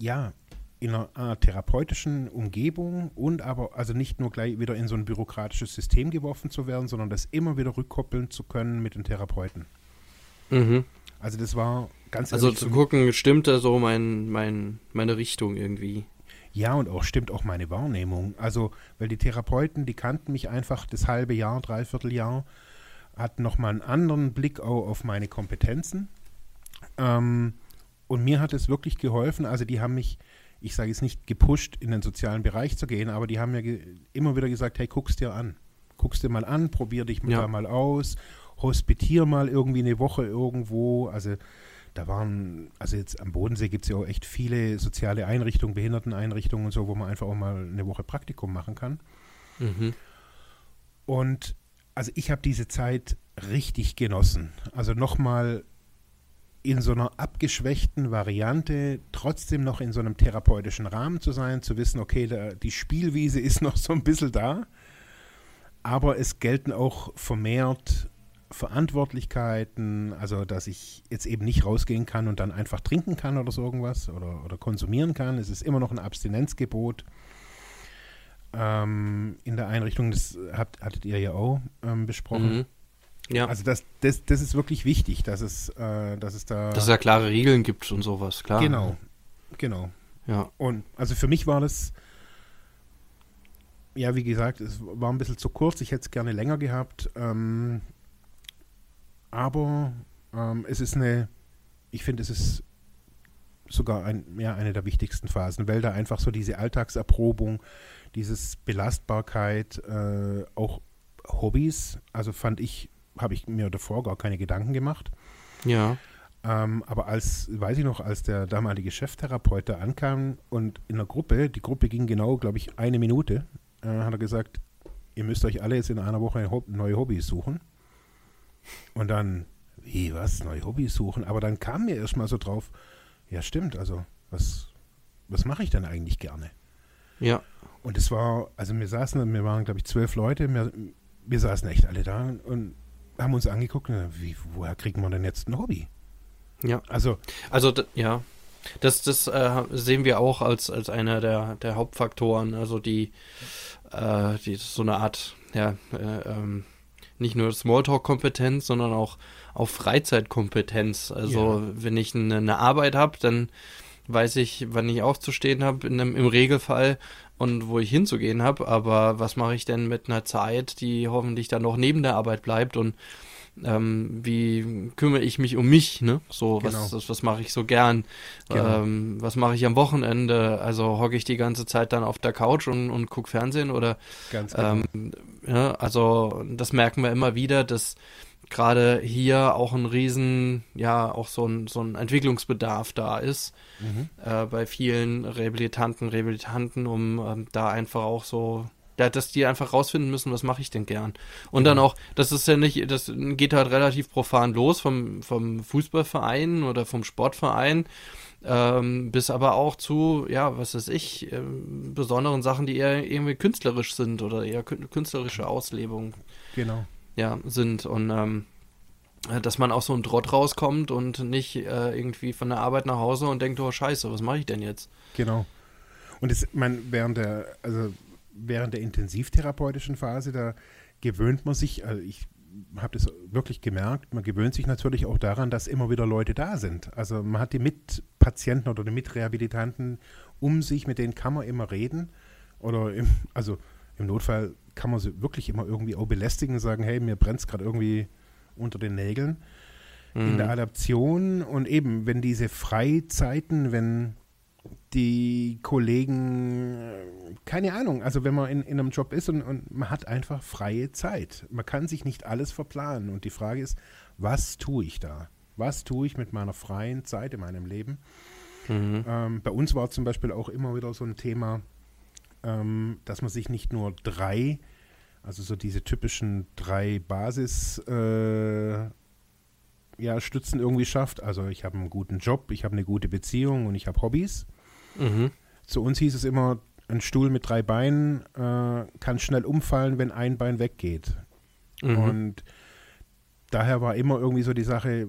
S1: ja, in einer, einer, therapeutischen Umgebung und aber also nicht nur gleich wieder in so ein bürokratisches System geworfen zu werden, sondern das immer wieder rückkoppeln zu können mit den Therapeuten.
S2: Mhm.
S1: Also das war ganz
S2: Also zu gucken, stimmt da so mein, mein, meine Richtung irgendwie.
S1: Ja, und auch stimmt auch meine Wahrnehmung. Also, weil die Therapeuten, die kannten mich einfach das halbe Jahr, dreiviertel Jahr, hatten nochmal einen anderen Blick auch auf meine Kompetenzen. Ähm, und mir hat es wirklich geholfen. Also die haben mich, ich sage jetzt nicht gepusht, in den sozialen Bereich zu gehen, aber die haben mir immer wieder gesagt, hey, guck's dir an. Guck's dir mal an, probier dich ja. mal aus, hospitier mal irgendwie eine Woche irgendwo. Also da waren, also jetzt am Bodensee gibt es ja auch echt viele soziale Einrichtungen, Behinderteneinrichtungen und so, wo man einfach auch mal eine Woche Praktikum machen kann. Mhm. Und also ich habe diese Zeit richtig genossen. Also nochmal in so einer abgeschwächten Variante trotzdem noch in so einem therapeutischen Rahmen zu sein, zu wissen, okay, da, die Spielwiese ist noch so ein bisschen da, aber es gelten auch vermehrt Verantwortlichkeiten, also dass ich jetzt eben nicht rausgehen kann und dann einfach trinken kann oder so irgendwas oder, oder konsumieren kann. Es ist immer noch ein Abstinenzgebot ähm, in der Einrichtung, das habt, hattet ihr ja auch ähm, besprochen. Mhm. Ja. Also das, das, das ist wirklich wichtig, dass es, äh, dass es da.
S2: Dass es da klare Regeln gibt und sowas, klar.
S1: Genau. Genau.
S2: Ja.
S1: Und also für mich war das, ja, wie gesagt, es war ein bisschen zu kurz. Ich hätte es gerne länger gehabt. Ähm, aber ähm, es ist eine, ich finde, es ist sogar ein, ja, eine der wichtigsten Phasen, weil da einfach so diese Alltagserprobung, dieses Belastbarkeit, äh, auch Hobbys, also fand ich habe ich mir davor gar keine Gedanken gemacht.
S2: Ja.
S1: Ähm, aber als, weiß ich noch, als der damalige Cheftherapeut da ankam und in der Gruppe, die Gruppe ging genau, glaube ich, eine Minute, äh, hat er gesagt, ihr müsst euch alle jetzt in einer Woche neue Hobbys suchen. Und dann, wie, was, neue Hobbys suchen? Aber dann kam mir erstmal so drauf, ja stimmt, also was, was mache ich denn eigentlich gerne?
S2: Ja.
S1: Und es war, also wir saßen, wir waren, glaube ich, zwölf Leute, wir, wir saßen echt alle da und haben uns angeguckt, wie, woher kriegt man denn jetzt ein Hobby?
S2: Ja. Also, also ja. Das, das äh, sehen wir auch als, als einer der, der Hauptfaktoren, also die, äh, die so eine Art, ja, äh, ähm, nicht nur Smalltalk-Kompetenz, sondern auch, auch Freizeitkompetenz. Also ja. wenn ich eine, eine Arbeit habe, dann weiß ich, wann ich aufzustehen habe, im Regelfall und wo ich hinzugehen habe, aber was mache ich denn mit einer Zeit, die hoffentlich dann noch neben der Arbeit bleibt und ähm, wie kümmere ich mich um mich, ne? So, genau. was, was, was mache ich so gern? Genau. Ähm, was mache ich am Wochenende? Also hocke ich die ganze Zeit dann auf der Couch und, und gucke Fernsehen oder
S1: Ganz genau.
S2: ähm, ja, also das merken wir immer wieder, dass gerade hier auch ein riesen, ja, auch so ein, so ein Entwicklungsbedarf da ist mhm. äh, bei vielen Rehabilitanten, Rehabilitanten, um ähm, da einfach auch so, ja, dass die einfach rausfinden müssen, was mache ich denn gern. Und mhm. dann auch, das ist ja nicht, das geht halt relativ profan los vom, vom Fußballverein oder vom Sportverein. Ähm, bis aber auch zu, ja, was weiß ich, äh, besonderen Sachen, die eher irgendwie künstlerisch sind oder eher künstlerische Auslebung.
S1: Genau
S2: ja, sind und ähm, dass man auch so ein Trott rauskommt und nicht äh, irgendwie von der Arbeit nach Hause und denkt, oh Scheiße, was mache ich denn jetzt?
S1: Genau. Und es, man, während der, also während der intensivtherapeutischen Phase, da gewöhnt man sich, also ich habe das wirklich gemerkt, man gewöhnt sich natürlich auch daran, dass immer wieder Leute da sind. Also man hat die Mitpatienten oder die Mitrehabilitanten um sich, mit denen kann man immer reden. Oder im, also im Notfall kann man sie wirklich immer irgendwie auch belästigen und sagen, hey, mir brennt es gerade irgendwie unter den Nägeln. Mhm. In der Adaption und eben, wenn diese Freizeiten, wenn die Kollegen, keine Ahnung, also wenn man in, in einem Job ist und, und man hat einfach freie Zeit. Man kann sich nicht alles verplanen. Und die Frage ist, was tue ich da? Was tue ich mit meiner freien Zeit in meinem Leben? Mhm. Ähm, bei uns war zum Beispiel auch immer wieder so ein Thema, ähm, dass man sich nicht nur drei, also so diese typischen drei Basis äh, ja, Stützen irgendwie schafft. Also ich habe einen guten Job, ich habe eine gute Beziehung und ich habe Hobbys. Mhm. Zu uns hieß es immer, ein Stuhl mit drei Beinen äh, kann schnell umfallen, wenn ein Bein weggeht. Mhm. Und daher war immer irgendwie so die Sache,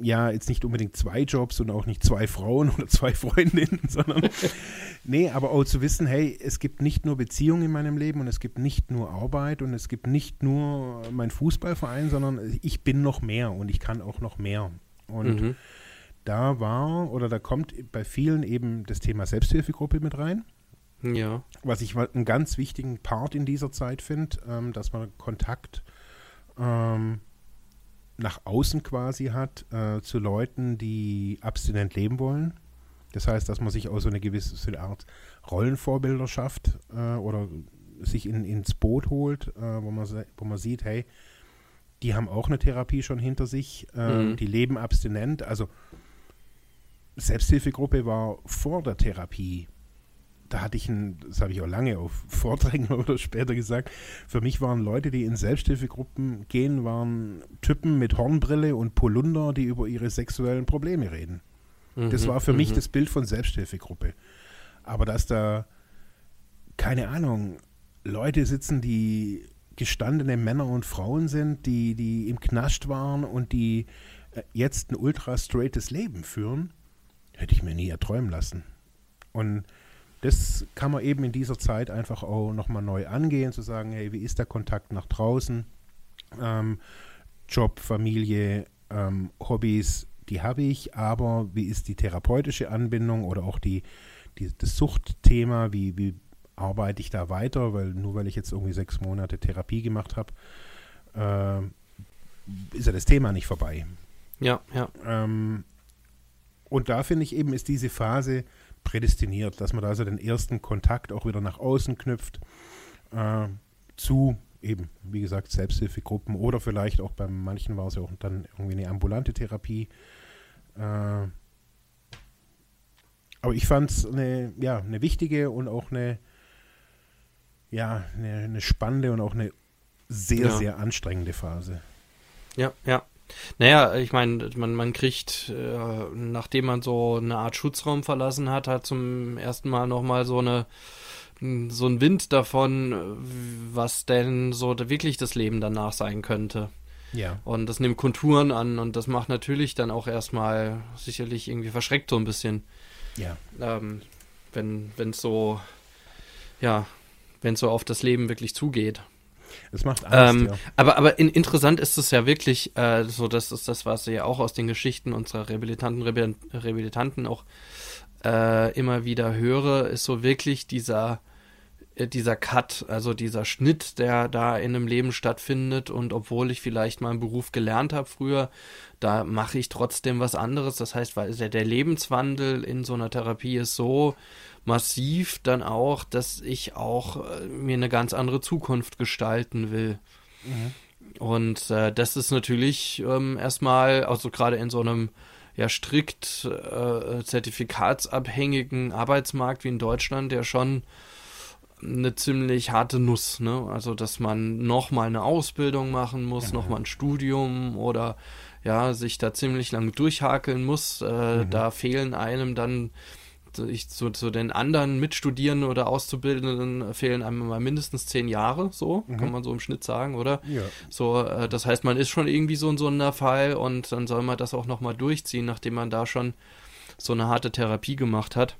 S1: ja, jetzt nicht unbedingt zwei Jobs und auch nicht zwei Frauen oder zwei Freundinnen, sondern nee, aber auch zu wissen, hey, es gibt nicht nur Beziehungen in meinem Leben und es gibt nicht nur Arbeit und es gibt nicht nur mein Fußballverein, sondern ich bin noch mehr und ich kann auch noch mehr. Und mhm. Da war oder da kommt bei vielen eben das Thema Selbsthilfegruppe mit rein.
S2: Ja.
S1: Was ich einen ganz wichtigen Part in dieser Zeit finde, ähm, dass man Kontakt ähm, nach außen quasi hat äh, zu Leuten, die abstinent leben wollen. Das heißt, dass man sich auch so eine gewisse so eine Art Rollenvorbilder schafft äh, oder sich in, ins Boot holt, äh, wo, man, wo man sieht, hey, die haben auch eine Therapie schon hinter sich, äh, mhm. die leben abstinent. Also Selbsthilfegruppe war vor der Therapie da hatte ich ein, das habe ich auch lange auf Vorträgen oder später gesagt, für mich waren Leute, die in Selbsthilfegruppen gehen, waren Typen mit Hornbrille und Polunder, die über ihre sexuellen Probleme reden. Mhm, das war für mhm. mich das Bild von Selbsthilfegruppe. Aber dass da, keine Ahnung, Leute sitzen, die gestandene Männer und Frauen sind, die, die im Knast waren und die äh, jetzt ein ultra straightes Leben führen, hätte ich mir nie erträumen lassen. Und das kann man eben in dieser Zeit einfach auch nochmal neu angehen, zu sagen, hey, wie ist der Kontakt nach draußen? Ähm, Job, Familie, ähm, Hobbys, die habe ich, aber wie ist die therapeutische Anbindung oder auch die, die, das Suchtthema, wie, wie arbeite ich da weiter, weil nur weil ich jetzt irgendwie sechs Monate Therapie gemacht habe, äh, ist ja das Thema nicht vorbei.
S2: Ja, ja.
S1: Ähm, und da finde ich eben, ist diese Phase prädestiniert, dass man da also den ersten Kontakt auch wieder nach außen knüpft äh, zu eben, wie gesagt, Selbsthilfegruppen oder vielleicht auch bei manchen war es ja auch dann irgendwie eine ambulante Therapie. Äh, aber ich fand es eine, ja, eine wichtige und auch eine, ja, eine, eine spannende und auch eine sehr, ja. sehr anstrengende Phase.
S2: Ja, ja. Naja, ich meine, man, man kriegt, äh, nachdem man so eine Art Schutzraum verlassen hat, hat zum ersten Mal nochmal so eine so ein Wind davon, was denn so wirklich das Leben danach sein könnte.
S1: Ja.
S2: Und das nimmt Konturen an und das macht natürlich dann auch erstmal sicherlich irgendwie verschreckt so ein bisschen.
S1: Ja.
S2: Ähm, wenn es so, ja, wenn es so auf das Leben wirklich zugeht.
S1: Es macht Angst,
S2: ähm, ja. Aber, aber in, interessant ist es ja wirklich, äh, so das ist das, was ja auch aus den Geschichten unserer Rehabilitanten, Rehabilitanten auch äh, immer wieder höre, ist so wirklich dieser dieser Cut, also dieser Schnitt, der da in einem Leben stattfindet und obwohl ich vielleicht mal einen Beruf gelernt habe früher, da mache ich trotzdem was anderes. Das heißt, weil der, der Lebenswandel in so einer Therapie ist so massiv dann auch, dass ich auch äh, mir eine ganz andere Zukunft gestalten will. Mhm. Und äh, das ist natürlich ähm, erstmal, also gerade in so einem ja strikt äh, zertifikatsabhängigen Arbeitsmarkt wie in Deutschland, der schon eine ziemlich harte Nuss, ne? Also, dass man nochmal eine Ausbildung machen muss, ja. nochmal ein Studium oder ja, sich da ziemlich lang durchhakeln muss. Äh, mhm. Da fehlen einem dann ich zu, zu den anderen Mitstudierenden oder Auszubildenden fehlen einem mal mindestens zehn Jahre, so mhm. kann man so im Schnitt sagen, oder?
S1: Ja.
S2: So, äh, das heißt, man ist schon irgendwie so ein so ein Fall und dann soll man das auch nochmal durchziehen, nachdem man da schon so eine harte Therapie gemacht hat.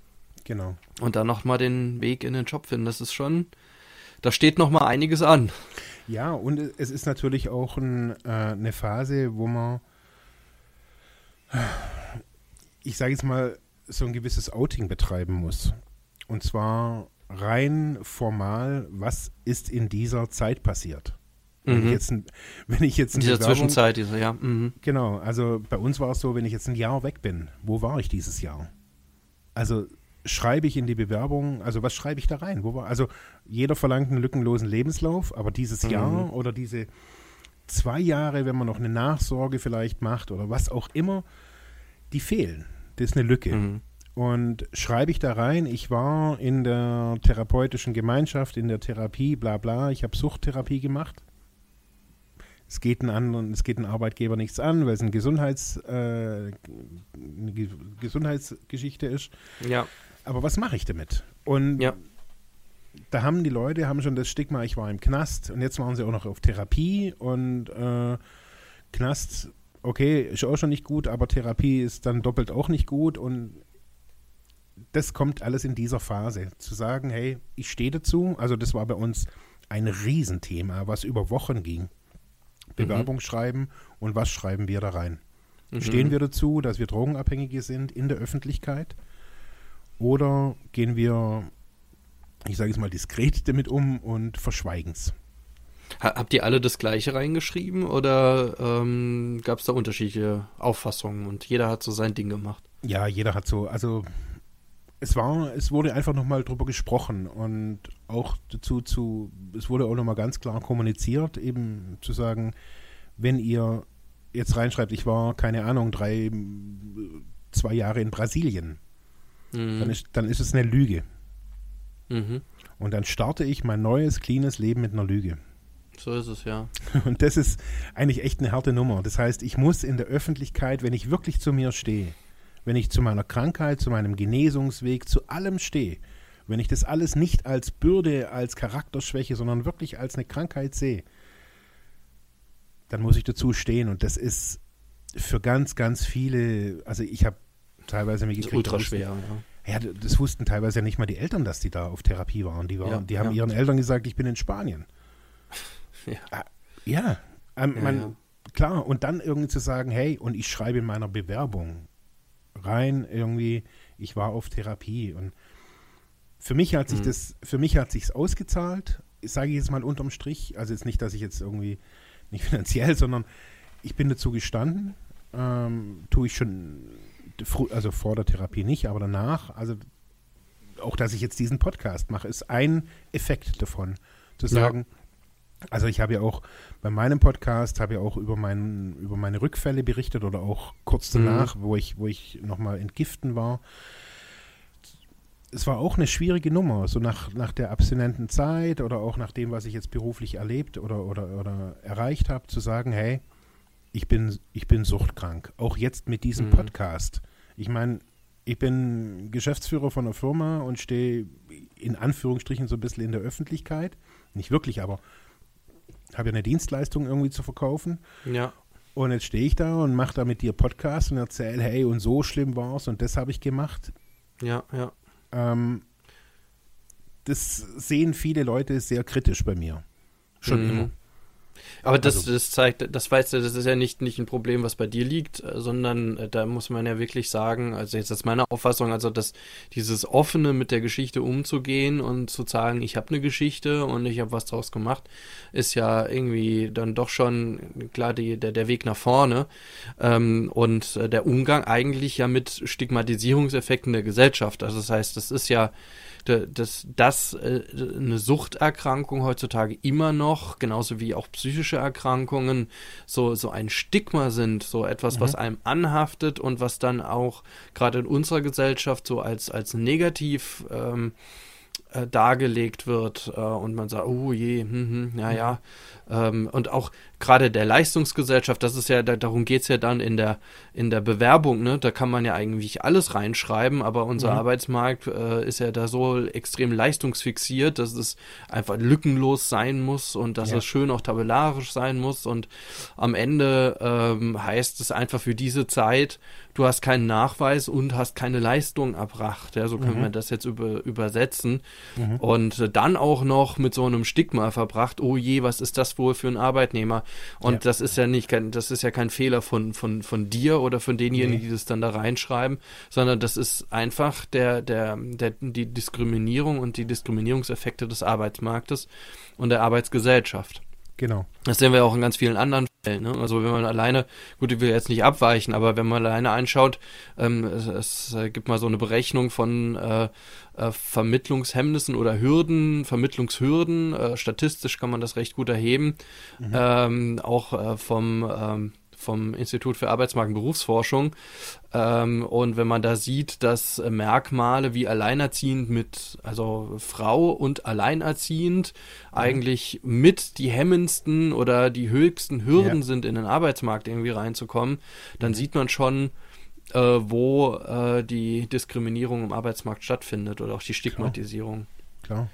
S1: Genau.
S2: Und dann nochmal den Weg in den Job finden. Das ist schon, da steht nochmal einiges an.
S1: Ja, und es ist natürlich auch ein, äh, eine Phase, wo man, ich sage jetzt mal, so ein gewisses Outing betreiben muss. Und zwar rein formal, was ist in dieser Zeit passiert? Wenn ich mhm. jetzt, wenn ich jetzt
S2: in dieser Zwischenzeit, diese, ja. Mhm.
S1: Genau, also bei uns war es so, wenn ich jetzt ein Jahr weg bin, wo war ich dieses Jahr? Also schreibe ich in die Bewerbung, also was schreibe ich da rein? Wo war, also jeder verlangt einen lückenlosen Lebenslauf, aber dieses mhm. Jahr oder diese zwei Jahre, wenn man noch eine Nachsorge vielleicht macht oder was auch immer, die fehlen. Das ist eine Lücke. Mhm. Und schreibe ich da rein, ich war in der therapeutischen Gemeinschaft, in der Therapie, bla bla, ich habe Suchttherapie gemacht. Es geht einen anderen, es geht einen Arbeitgeber nichts an, weil es ein Gesundheits, äh, eine Gesundheitsgeschichte ist.
S2: Ja.
S1: Aber was mache ich damit? Und ja. da haben die Leute haben schon das Stigma, ich war im Knast und jetzt waren sie auch noch auf Therapie und äh, Knast, okay, ist auch schon nicht gut, aber Therapie ist dann doppelt auch nicht gut und das kommt alles in dieser Phase. Zu sagen, hey, ich stehe dazu. Also das war bei uns ein Riesenthema, was über Wochen ging. Bewerbung mhm. schreiben und was schreiben wir da rein? Mhm. Stehen wir dazu, dass wir Drogenabhängige sind in der Öffentlichkeit? Oder gehen wir, ich sage es mal, diskret damit um und verschweigen es?
S2: Habt ihr alle das Gleiche reingeschrieben oder ähm, gab es da unterschiedliche Auffassungen und jeder hat so sein Ding gemacht?
S1: Ja, jeder hat so, also es war, es wurde einfach nochmal drüber gesprochen und auch dazu zu, es wurde auch nochmal ganz klar kommuniziert, eben zu sagen, wenn ihr jetzt reinschreibt, ich war, keine Ahnung, drei, zwei Jahre in Brasilien, mhm. dann, ist, dann ist es eine Lüge. Mhm. Und dann starte ich mein neues, cleanes Leben mit einer Lüge.
S2: So ist es, ja.
S1: Und das ist eigentlich echt eine harte Nummer. Das heißt, ich muss in der Öffentlichkeit, wenn ich wirklich zu mir stehe, wenn ich zu meiner Krankheit, zu meinem Genesungsweg, zu allem stehe, wenn ich das alles nicht als Bürde, als Charakterschwäche, sondern wirklich als eine Krankheit sehe, dann muss ich dazu stehen. Und das ist für ganz, ganz viele, also ich habe teilweise mir gekriegt.
S2: Ultra schwer,
S1: ja. ja. das wussten teilweise ja nicht mal die Eltern, dass die da auf Therapie waren. Die, waren, ja, die haben ja. ihren Eltern gesagt, ich bin in Spanien. Ja. Ah, ja, ähm, man, klar. Und dann irgendwie zu sagen, hey, und ich schreibe in meiner Bewerbung, rein irgendwie, ich war auf Therapie und für mich hat sich mhm. das, für mich hat sich's ausgezahlt, sage ich jetzt mal unterm Strich, also jetzt nicht, dass ich jetzt irgendwie nicht finanziell, sondern ich bin dazu gestanden, ähm, tue ich schon, also vor der Therapie nicht, aber danach, also auch, dass ich jetzt diesen Podcast mache, ist ein Effekt davon, zu sagen, ja. Also ich habe ja auch bei meinem Podcast habe ja auch über, mein, über meine Rückfälle berichtet oder auch kurz mhm. danach, mhm. wo ich, wo ich nochmal entgiften war. Es war auch eine schwierige Nummer, so nach, nach der abstinenten Zeit oder auch nach dem, was ich jetzt beruflich erlebt oder, oder, oder erreicht habe, zu sagen, hey, ich bin, ich bin suchtkrank. Auch jetzt mit diesem mhm. Podcast. Ich meine, ich bin Geschäftsführer von einer Firma und stehe in Anführungsstrichen so ein bisschen in der Öffentlichkeit. Nicht wirklich, aber habe ja eine Dienstleistung irgendwie zu verkaufen.
S2: Ja.
S1: Und jetzt stehe ich da und mache da mit dir Podcast und erzähle, hey, und so schlimm war es und das habe ich gemacht.
S2: Ja, ja.
S1: Ähm, das sehen viele Leute sehr kritisch bei mir. Schon mhm. immer.
S2: Aber das, also, das zeigt, das weißt du, das ist ja nicht, nicht ein Problem, was bei dir liegt, äh, sondern äh, da muss man ja wirklich sagen, also jetzt ist meine Auffassung, also dass dieses offene mit der Geschichte umzugehen und zu sagen, ich habe eine Geschichte und ich habe was draus gemacht, ist ja irgendwie dann doch schon klar die, der, der Weg nach vorne ähm, und äh, der Umgang eigentlich ja mit Stigmatisierungseffekten der Gesellschaft. Also das heißt, das ist ja dass das eine Suchterkrankung heutzutage immer noch, genauso wie auch psychische Erkrankungen, so, so ein Stigma sind, so etwas, mhm. was einem anhaftet und was dann auch gerade in unserer Gesellschaft so als, als negativ ähm, äh, dargelegt wird äh, und man sagt, oh je, hm, hm, ja, ja. Ähm, und auch gerade der Leistungsgesellschaft, das ist ja, da, darum geht's ja dann in der, in der Bewerbung, ne? Da kann man ja eigentlich alles reinschreiben, aber unser mhm. Arbeitsmarkt äh, ist ja da so extrem leistungsfixiert, dass es einfach lückenlos sein muss und dass ja. es schön auch tabellarisch sein muss. Und am Ende ähm, heißt es einfach für diese Zeit, du hast keinen Nachweis und hast keine Leistung erbracht. Ja, so können mhm. wir das jetzt über, übersetzen. Mhm. Und dann auch noch mit so einem Stigma verbracht, oh je, was ist das wohl für ein Arbeitnehmer? Und ja. das ist ja nicht kein, das ist ja kein Fehler von, von, von dir oder von denjenigen, nee. die das dann da reinschreiben, sondern das ist einfach der, der, der, die Diskriminierung und die Diskriminierungseffekte des Arbeitsmarktes und der Arbeitsgesellschaft.
S1: Genau.
S2: Das sehen wir auch in ganz vielen anderen Fällen. Ne? Also wenn man alleine, gut, ich will jetzt nicht abweichen, aber wenn man alleine anschaut, ähm, es, es äh, gibt mal so eine Berechnung von äh, äh, Vermittlungshemmnissen oder Hürden, Vermittlungshürden. Äh, statistisch kann man das recht gut erheben. Mhm. Ähm, auch äh, vom ähm, vom Institut für Arbeitsmarkt und Berufsforschung. Ähm, und wenn man da sieht, dass Merkmale wie alleinerziehend mit, also Frau und alleinerziehend mhm. eigentlich mit die hemmendsten oder die höchsten Hürden ja. sind, in den Arbeitsmarkt irgendwie reinzukommen, dann mhm. sieht man schon, äh, wo äh, die Diskriminierung im Arbeitsmarkt stattfindet oder auch die Stigmatisierung.
S1: Klar. Klar.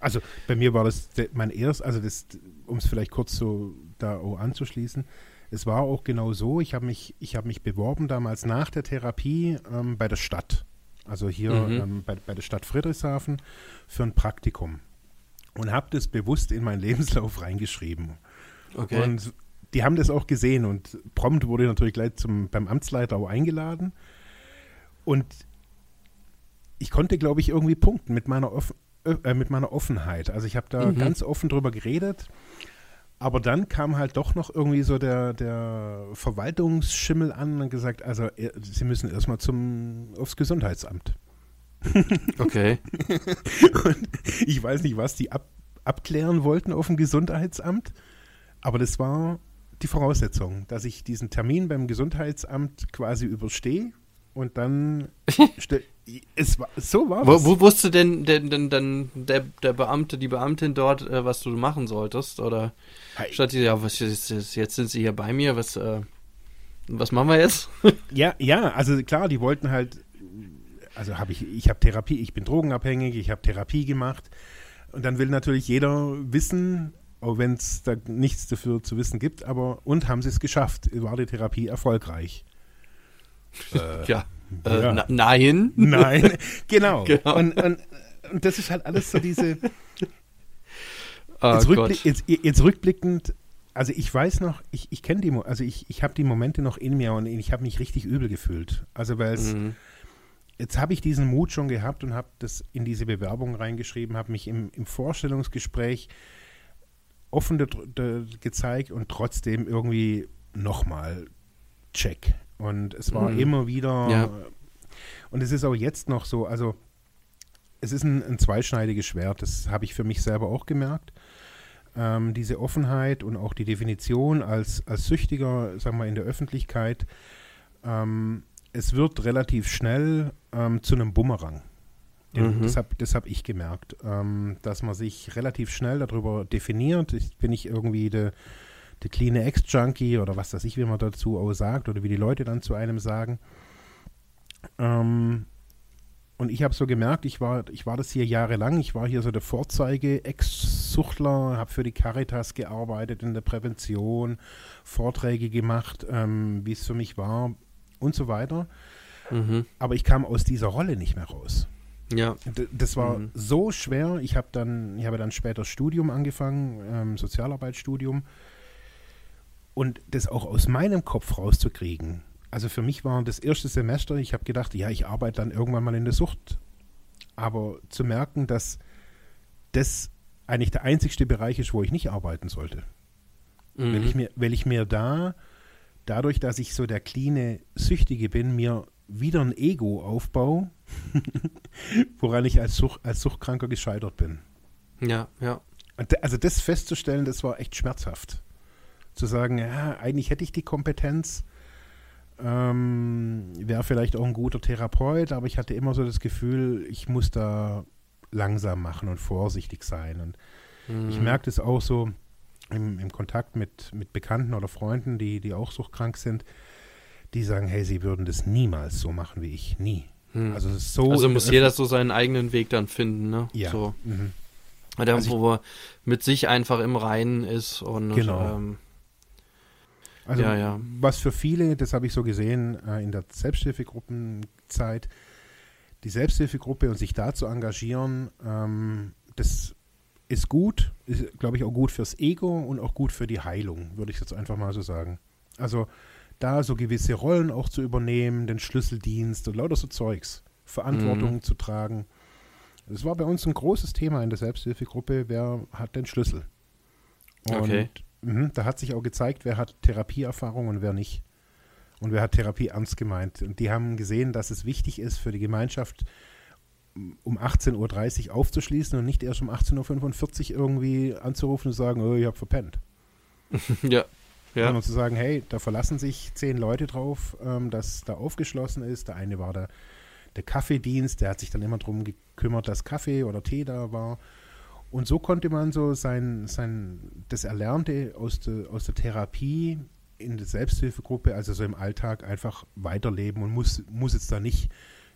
S1: Also bei mir war das mein erst, also das, um es vielleicht kurz so da anzuschließen, es war auch genau so, ich habe mich, hab mich beworben damals nach der Therapie ähm, bei der Stadt. Also hier mhm. ähm, bei, bei der Stadt Friedrichshafen für ein Praktikum. Und habe das bewusst in meinen Lebenslauf reingeschrieben. Okay. Und die haben das auch gesehen und prompt wurde natürlich gleich zum, beim Amtsleiter auch eingeladen. Und ich konnte, glaube ich, irgendwie punkten mit meiner, Off äh, mit meiner Offenheit. Also ich habe da mhm. ganz offen drüber geredet aber dann kam halt doch noch irgendwie so der, der Verwaltungsschimmel an und gesagt, also Sie müssen erstmal zum aufs Gesundheitsamt.
S2: Okay.
S1: und ich weiß nicht, was die ab, abklären wollten auf dem Gesundheitsamt, aber das war die Voraussetzung, dass ich diesen Termin beim Gesundheitsamt quasi überstehe und dann es war, so war
S2: wo, wo wusste denn, denn, denn, denn der, der Beamte, die Beamtin dort, äh, was du machen solltest? Oder hey. statt die, ja, was jetzt, jetzt sind sie hier bei mir, was, äh, was machen wir jetzt?
S1: ja, ja, also klar, die wollten halt, also habe ich, ich habe Therapie, ich bin drogenabhängig, ich habe Therapie gemacht und dann will natürlich jeder wissen, auch wenn es da nichts dafür zu wissen gibt, aber und haben sie es geschafft? War die Therapie erfolgreich?
S2: Äh, ja. Äh, ja. nein.
S1: Nein, genau. genau. Und, und, und, das ist halt alles so diese. Oh, jetzt, rückblick, jetzt, jetzt, rückblickend, also ich weiß noch, ich, ich kenne die, also ich, ich habe die Momente noch in mir und ich habe mich richtig übel gefühlt. Also weil es. Mhm. Jetzt habe ich diesen Mut schon gehabt und habe das in diese Bewerbung reingeschrieben, habe mich im, im Vorstellungsgespräch offen gezeigt und trotzdem irgendwie nochmal check. Und es war mhm. immer wieder, ja. und es ist auch jetzt noch so, also es ist ein, ein zweischneidiges Schwert, das habe ich für mich selber auch gemerkt. Ähm, diese Offenheit und auch die Definition als, als Süchtiger, sagen wir in der Öffentlichkeit, ähm, es wird relativ schnell ähm, zu einem Bumerang. Mhm. Das habe hab ich gemerkt, ähm, dass man sich relativ schnell darüber definiert. Ich, bin ich irgendwie der der cleane Ex-Junkie oder was weiß ich, wie man dazu auch sagt oder wie die Leute dann zu einem sagen. Ähm, und ich habe so gemerkt, ich war, ich war das hier jahrelang, ich war hier so der Vorzeige-Ex-Suchtler, habe für die Caritas gearbeitet in der Prävention, Vorträge gemacht, ähm, wie es für mich war und so weiter. Mhm. Aber ich kam aus dieser Rolle nicht mehr raus.
S2: Ja.
S1: D das war mhm. so schwer. Ich habe dann, ich habe dann später Studium angefangen, ähm, Sozialarbeitsstudium und das auch aus meinem Kopf rauszukriegen. Also für mich war das erste Semester, ich habe gedacht, ja, ich arbeite dann irgendwann mal in der Sucht. Aber zu merken, dass das eigentlich der einzigste Bereich ist, wo ich nicht arbeiten sollte. Mhm. Weil, ich mir, weil ich mir da, dadurch, dass ich so der cleane Süchtige bin, mir wieder ein Ego aufbaue, woran ich als, Such, als Suchtkranker gescheitert bin.
S2: Ja, ja.
S1: Also das festzustellen, das war echt schmerzhaft zu sagen, ja, eigentlich hätte ich die Kompetenz, ähm, wäre vielleicht auch ein guter Therapeut, aber ich hatte immer so das Gefühl, ich muss da langsam machen und vorsichtig sein. Und mhm. ich merke das auch so im, im, Kontakt mit, mit Bekannten oder Freunden, die, die auch suchtkrank sind, die sagen, hey, sie würden das niemals so machen wie ich. Nie.
S2: Mhm. Also, so also muss jeder so seinen eigenen Weg dann finden, ne?
S1: Ja.
S2: So.
S1: Mhm.
S2: Der, also wo er mit sich einfach im Reinen ist und
S1: genau. Ähm, also ja, ja. was für viele, das habe ich so gesehen äh, in der Selbsthilfegruppenzeit, die Selbsthilfegruppe und sich da zu engagieren, ähm, das ist gut, ist, glaube ich, auch gut fürs Ego und auch gut für die Heilung, würde ich jetzt einfach mal so sagen. Also da so gewisse Rollen auch zu übernehmen, den Schlüsseldienst und lauter so Zeugs, Verantwortung mhm. zu tragen. Das war bei uns ein großes Thema in der Selbsthilfegruppe, wer hat den Schlüssel? Und
S2: Okay.
S1: Mh, da hat sich auch gezeigt, wer hat Therapieerfahrung und wer nicht. Und wer hat Therapie ernst gemeint. Und die haben gesehen, dass es wichtig ist für die Gemeinschaft, um 18.30 Uhr aufzuschließen und nicht erst um 18.45 Uhr irgendwie anzurufen und sagen, oh, ich habe verpennt.
S2: Ja. Ja.
S1: Sondern zu sagen, hey, da verlassen sich zehn Leute drauf, ähm, dass da aufgeschlossen ist. Der eine war der, der Kaffeedienst, der hat sich dann immer darum gekümmert, dass Kaffee oder Tee da war. Und so konnte man so sein, sein das Erlernte aus, de, aus der Therapie in der Selbsthilfegruppe, also so im Alltag, einfach weiterleben und muss, muss jetzt da nicht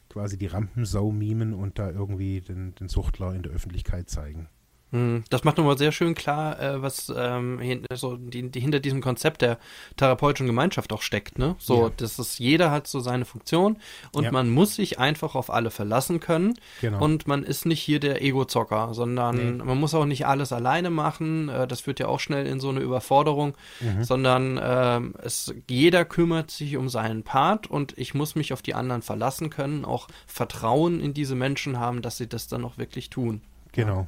S1: quasi die Rampensau mimen und da irgendwie den, den Suchtler in der Öffentlichkeit zeigen.
S2: Hm, Das macht nochmal sehr schön klar, äh, was ähm, hin, so die, die hinter diesem Konzept der therapeutischen Gemeinschaft auch steckt. Ne? So,
S1: Ja.
S2: das ist, jeder hat so seine Funktion und
S1: Ja.
S2: man muss sich einfach auf alle verlassen können.
S1: Genau.
S2: Und man ist nicht hier der Ego-Zocker, sondern
S1: Nee.
S2: man muss auch nicht alles alleine machen. Äh, das führt ja auch schnell in so eine Überforderung,
S1: Mhm.
S2: sondern ähm, es, jeder kümmert sich um seinen Part und ich muss mich auf die anderen verlassen können, auch Vertrauen in diese Menschen haben, dass sie das dann auch wirklich tun.
S1: Genau.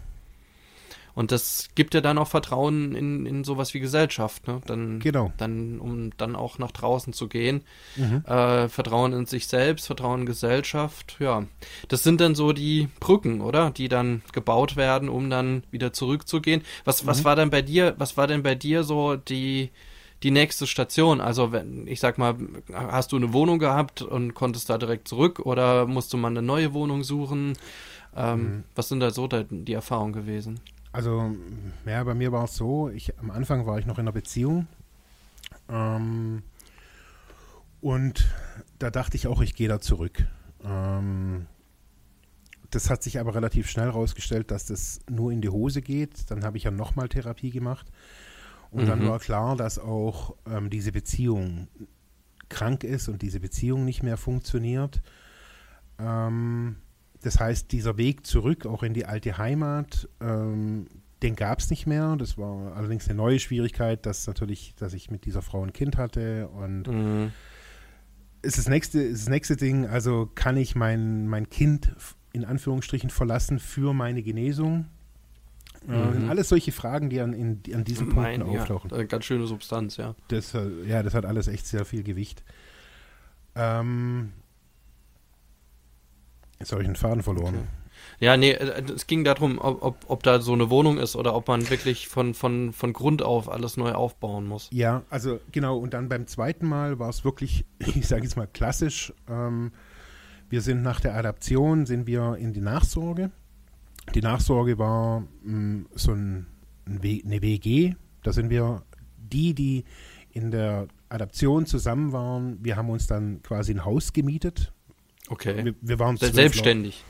S2: Und das gibt ja dann auch Vertrauen in, in sowas wie Gesellschaft, ne? Dann,
S1: Genau.
S2: dann, um dann auch nach draußen zu gehen.
S1: Mhm.
S2: Äh, Vertrauen in sich selbst, Vertrauen in Gesellschaft, ja. Das sind dann so die Brücken, oder? Die dann gebaut werden, um dann wieder zurückzugehen. Was, was war denn bei dir, was war denn bei dir so die, die nächste Station? Also, wenn, ich sag mal, hast du eine Wohnung gehabt und konntest da direkt zurück oder musst du mal eine neue Wohnung suchen? Ähm, Was sind da so die Erfahrungen gewesen?
S1: Also, ja, bei mir war es so, ich, am Anfang war ich noch in einer Beziehung. Ähm, und da dachte ich auch, ich gehe da zurück. Ähm, das hat sich aber relativ schnell herausgestellt, dass das nur in die Hose geht. Dann habe ich ja nochmal Therapie gemacht. Und dann
S2: Mhm.
S1: war klar, dass auch ähm, diese Beziehung krank ist und diese Beziehung nicht mehr funktioniert. Ähm, das heißt, dieser Weg zurück, auch in die alte Heimat, ähm, den gab es nicht mehr. Das war allerdings eine neue Schwierigkeit, dass natürlich, dass ich mit dieser Frau ein Kind hatte und
S2: Mhm.
S1: ist das nächste, ist das nächste Ding, also kann ich mein, mein Kind in Anführungsstrichen verlassen für meine Genesung? Äh,
S2: Mhm.
S1: alles solche Fragen, die an, in, an diesen Punkten
S2: Mein, ja,
S1: auftauchen.
S2: äh, ganz schöne Substanz, ja.
S1: Das, äh, ja, das hat alles echt sehr viel Gewicht. Ähm, jetzt habe ich einen Faden verloren.
S2: Okay. Ja, nee, äh, es ging darum, ob, ob, ob da so eine Wohnung ist oder ob man wirklich von, von, von Grund auf alles neu aufbauen muss.
S1: Ja, also genau, und dann beim zweiten Mal war es wirklich, ich sage jetzt mal klassisch, ähm, wir sind nach der Adaption, sind wir in die Nachsorge. Die Nachsorge war mh, so ein, eine WG, da sind wir die, die in der Adaption zusammen waren, wir haben uns dann quasi ein Haus gemietet.
S2: Okay.
S1: Wir, wir waren zwölf
S2: Selbstständig.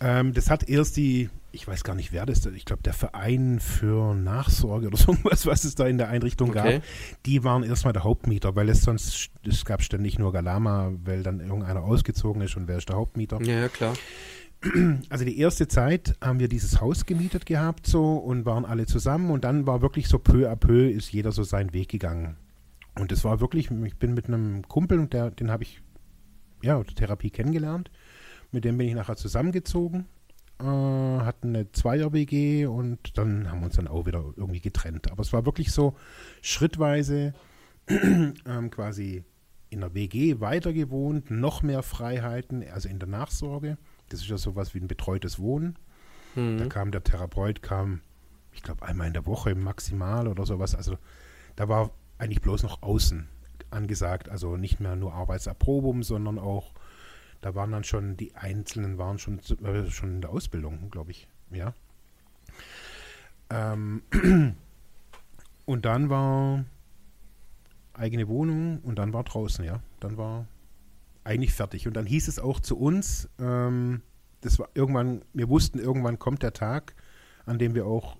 S1: Ähm, das hat erst die, ich weiß gar nicht, wer das ist, ich glaube, der Verein für Nachsorge oder so irgendwas, was es da in der Einrichtung
S2: Okay.
S1: gab, die waren erstmal der Hauptmieter, weil es sonst, es gab ständig nur Galama, weil dann irgendeiner ausgezogen ist und wer ist der Hauptmieter.
S2: Ja, ja, klar.
S1: Also die erste Zeit haben wir dieses Haus gemietet gehabt so und waren alle zusammen und dann war wirklich so peu à peu ist jeder so seinen Weg gegangen. Und es war wirklich, ich bin mit einem Kumpel und der, den habe ich ja, Therapie kennengelernt. Mit dem bin ich nachher zusammengezogen, äh, hatten eine Zweier-WG und dann haben wir uns dann auch wieder irgendwie getrennt. Aber es war wirklich so schrittweise ähm, quasi in der WG weiter gewohnt, noch mehr Freiheiten, also in der Nachsorge. Das ist ja sowas wie ein betreutes Wohnen. Da
S2: Mhm.
S1: kam der Therapeut, kam, ich glaube, einmal in der Woche maximal oder sowas. Also da war eigentlich bloß noch außen angesagt. Also nicht mehr nur Arbeitserprobung, sondern auch, da waren dann schon, die Einzelnen waren schon, äh, schon in der Ausbildung, glaube ich. Ja. Ähm, und dann war eigene Wohnung und dann war draußen, ja. Dann war eigentlich fertig. Und dann hieß es auch zu uns, ähm, das war irgendwann, wir wussten, irgendwann kommt der Tag, an dem wir auch,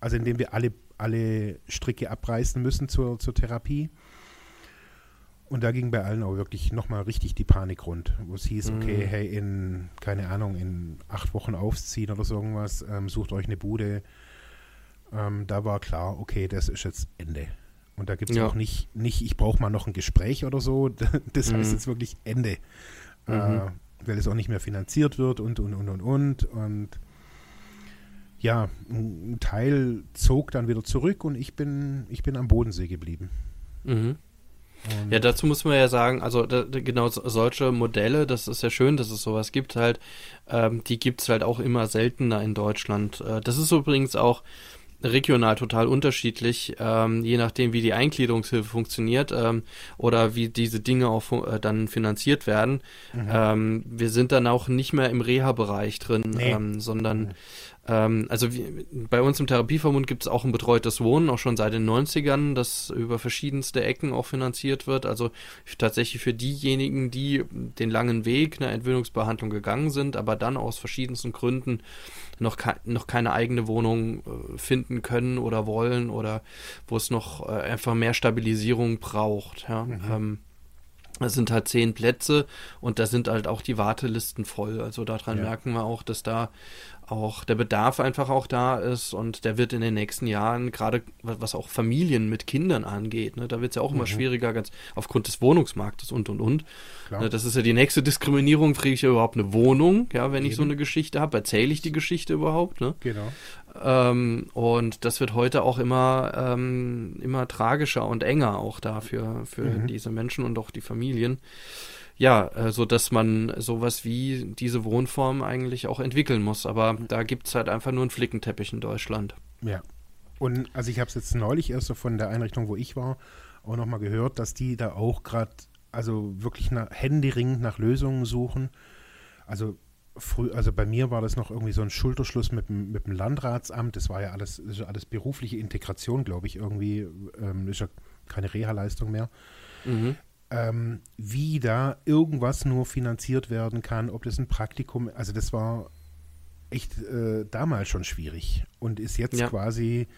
S1: also in dem wir alle, alle Stricke abreißen müssen zur, zur Therapie. Und da ging bei allen auch wirklich nochmal richtig die Panik rund, wo es hieß, okay,
S2: Mhm.
S1: hey, in, keine Ahnung, in acht Wochen aufziehen oder so irgendwas, ähm, sucht euch eine Bude. Ähm, da war klar, okay, das ist jetzt Ende. Und da gibt es
S2: Ja.
S1: auch nicht, nicht ich brauche mal noch ein Gespräch oder so. Das heißt
S2: Mhm.
S1: jetzt wirklich Ende.
S2: Mhm.
S1: Äh, weil es auch nicht mehr finanziert wird und, und, und, und, und. Und ja, ein Teil zog dann wieder zurück und ich bin, ich bin am Bodensee geblieben.
S2: Mhm. Ja, dazu muss man ja sagen, also da, genau solche Modelle, das ist ja schön, dass es sowas gibt halt, ähm, die gibt es halt auch immer seltener in Deutschland. Äh, das ist übrigens auch regional total unterschiedlich, ähm, je nachdem, wie die Eingliederungshilfe funktioniert ähm, oder wie diese Dinge auch äh, dann finanziert werden. Mhm. Ähm, wir sind dann auch nicht mehr im Reha-Bereich drin, nee. ähm, sondern. Ähm, also wie, bei uns im Therapieverbund gibt es auch ein betreutes Wohnen, auch schon seit den 90ern, das über verschiedenste Ecken auch finanziert wird. Also tatsächlich für diejenigen, die den langen Weg einer Entwöhnungsbehandlung gegangen sind, aber dann aus verschiedensten Gründen noch, ke noch keine eigene Wohnung äh, finden können oder wollen oder wo es noch äh, einfach mehr Stabilisierung braucht. Ja. Mhm. Ähm, das sind halt zehn Plätze und da sind halt auch die Wartelisten voll. Also daran ja. merken wir auch, dass da auch der Bedarf einfach auch da ist und der wird in den nächsten Jahren, gerade was auch Familien mit Kindern angeht, ne, da wird es ja auch immer mhm. schwieriger, ganz aufgrund des Wohnungsmarktes und und und. Ne, das ist ja die nächste Diskriminierung, kriege ich ja überhaupt eine Wohnung, ja, wenn Eben. ich so eine Geschichte habe, erzähle ich die Geschichte überhaupt, ne?
S1: Genau.
S2: Ähm, und das wird heute auch immer, ähm, immer tragischer und enger auch dafür, für mhm. diese Menschen und auch die Familien ja, äh, so dass man sowas wie diese Wohnform eigentlich auch entwickeln muss. Aber da gibt es halt einfach nur einen Flickenteppich in Deutschland.
S1: Ja. Und also ich habe es jetzt neulich erst so von der Einrichtung, wo ich war, auch nochmal gehört, dass die da auch gerade, also wirklich nach, händeringend nach Lösungen suchen. Also früh, also bei mir war das noch irgendwie so ein Schulterschluss mit, mit dem Landratsamt. Das war ja alles, ist ja alles berufliche Integration, glaube ich, irgendwie. Ähm, ist ja keine Reha-Leistung mehr. Mhm ähm, wie da irgendwas nur finanziert werden kann, ob das ein Praktikum, also das war echt äh, damals schon schwierig und ist jetzt ja. quasi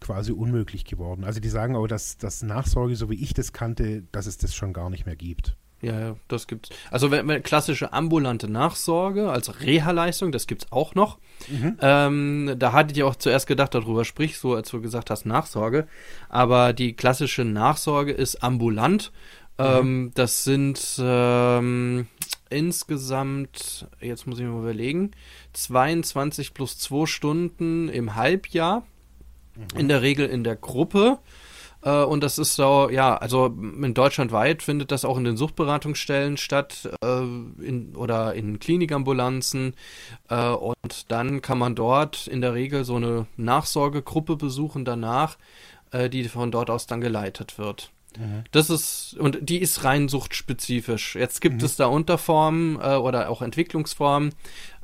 S1: quasi unmöglich geworden. Also die sagen auch, dass das Nachsorge, so wie ich das kannte, dass es das schon gar nicht mehr gibt.
S2: Ja, das gibt's. Also wenn, wenn klassische ambulante Nachsorge als Reha-Leistung, das gibt's auch noch. Mhm. Ähm, da hatte ich auch zuerst gedacht, darüber sprich, so als du gesagt hast, Nachsorge. Aber die klassische Nachsorge ist ambulant ähm, das sind ähm, insgesamt, jetzt muss ich mal überlegen, 22 plus 2 Stunden im Halbjahr. Mhm. In der Regel in der Gruppe. Äh, und das ist so, ja, also in Deutschland weit findet das auch in den Suchtberatungsstellen statt äh, in, oder in Klinikambulanzen. Äh, und dann kann man dort in der Regel so eine Nachsorgegruppe besuchen danach, die von dort aus dann geleitet wird. Mhm. Das ist, und die ist rein suchtspezifisch. Jetzt gibt mhm. es da Unterformen äh, oder auch Entwicklungsformen,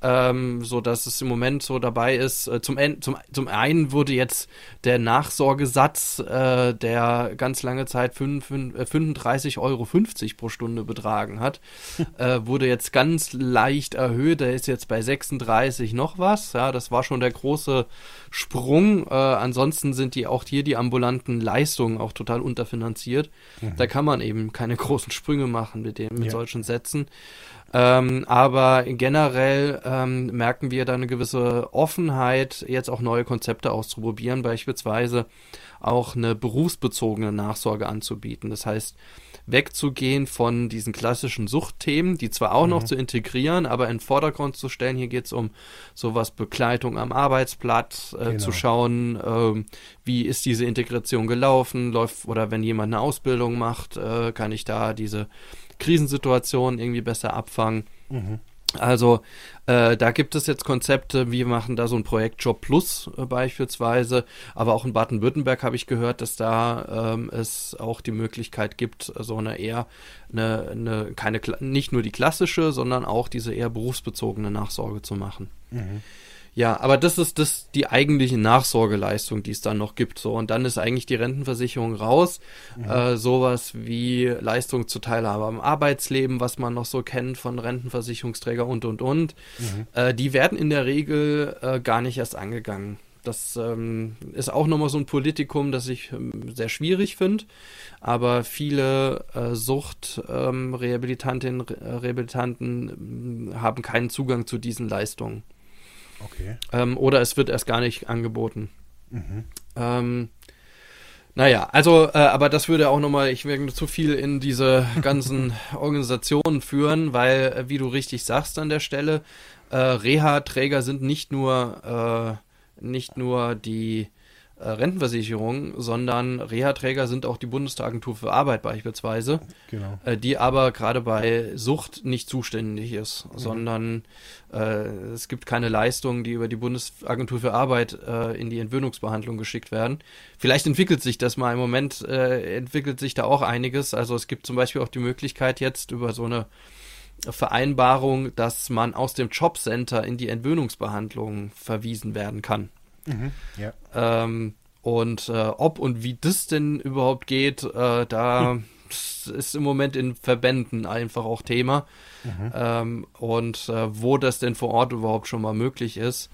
S2: ähm, so dass es im Moment so dabei ist. Äh, zum, zum, zum einen wurde jetzt der Nachsorgesatz, äh, der ganz lange Zeit 35,50 äh, Euro pro Stunde betragen hat, äh, wurde jetzt ganz leicht erhöht. Der ist jetzt bei 36 noch was. Ja, das war schon der große Sprung. Äh, ansonsten sind die auch hier die ambulanten Leistungen auch total unterfinanziert. Mhm. Da kann man eben keine großen Sprünge machen mit, dem, mit ja. solchen Sätzen. Ähm, aber generell ähm, merken wir da eine gewisse Offenheit, jetzt auch neue Konzepte auszuprobieren, beispielsweise auch eine berufsbezogene Nachsorge anzubieten. Das heißt, wegzugehen von diesen klassischen Suchtthemen, die zwar auch mhm. noch zu integrieren, aber in den Vordergrund zu stellen. Hier geht es um sowas Begleitung am Arbeitsplatz, äh, genau. zu schauen, äh, wie ist diese Integration gelaufen, läuft oder wenn jemand eine Ausbildung macht, äh, kann ich da diese Krisensituationen irgendwie besser abfangen. Mhm. Also äh, da gibt es jetzt Konzepte, wir machen da so ein Projekt Job Plus äh, beispielsweise, aber auch in Baden-Württemberg habe ich gehört, dass da ähm, es auch die Möglichkeit gibt, so eine eher eine, eine keine nicht nur die klassische, sondern auch diese eher berufsbezogene Nachsorge zu machen. Mhm. Ja, aber das ist das die eigentliche Nachsorgeleistung, die es dann noch gibt. So und dann ist eigentlich die Rentenversicherung raus. Mhm. Äh, sowas wie Leistung zur Teilhabe am Arbeitsleben, was man noch so kennt von Rentenversicherungsträger und und und. Mhm. Äh, die werden in der Regel äh, gar nicht erst angegangen. Das ähm, ist auch nochmal so ein Politikum, das ich ähm, sehr schwierig finde. Aber viele äh, Suchtrehabilitantinnen, ähm, Rehabilitanten ähm, haben keinen Zugang zu diesen Leistungen.
S1: Okay.
S2: Ähm, oder es wird erst gar nicht angeboten. Mhm. Ähm, naja, also, äh, aber das würde auch nochmal, ich werde zu viel in diese ganzen Organisationen führen, weil, äh, wie du richtig sagst an der Stelle, äh, Reha-Träger sind nicht nur äh, nicht nur die Rentenversicherung, sondern Reha-Träger sind auch die Bundesagentur für Arbeit beispielsweise, genau. äh, die aber gerade bei Sucht nicht zuständig ist, mhm. sondern äh, es gibt keine Leistungen, die über die Bundesagentur für Arbeit äh, in die Entwöhnungsbehandlung geschickt werden. Vielleicht entwickelt sich das mal im Moment, äh, entwickelt sich da auch einiges. Also es gibt zum Beispiel auch die Möglichkeit jetzt über so eine Vereinbarung, dass man aus dem Jobcenter in die Entwöhnungsbehandlung verwiesen werden kann. Mhm, ja. Ähm, und äh, ob und wie das denn überhaupt geht, äh, da hm. ist im Moment in Verbänden einfach auch Thema. Mhm. Ähm, und äh, wo das denn vor Ort überhaupt schon mal möglich ist,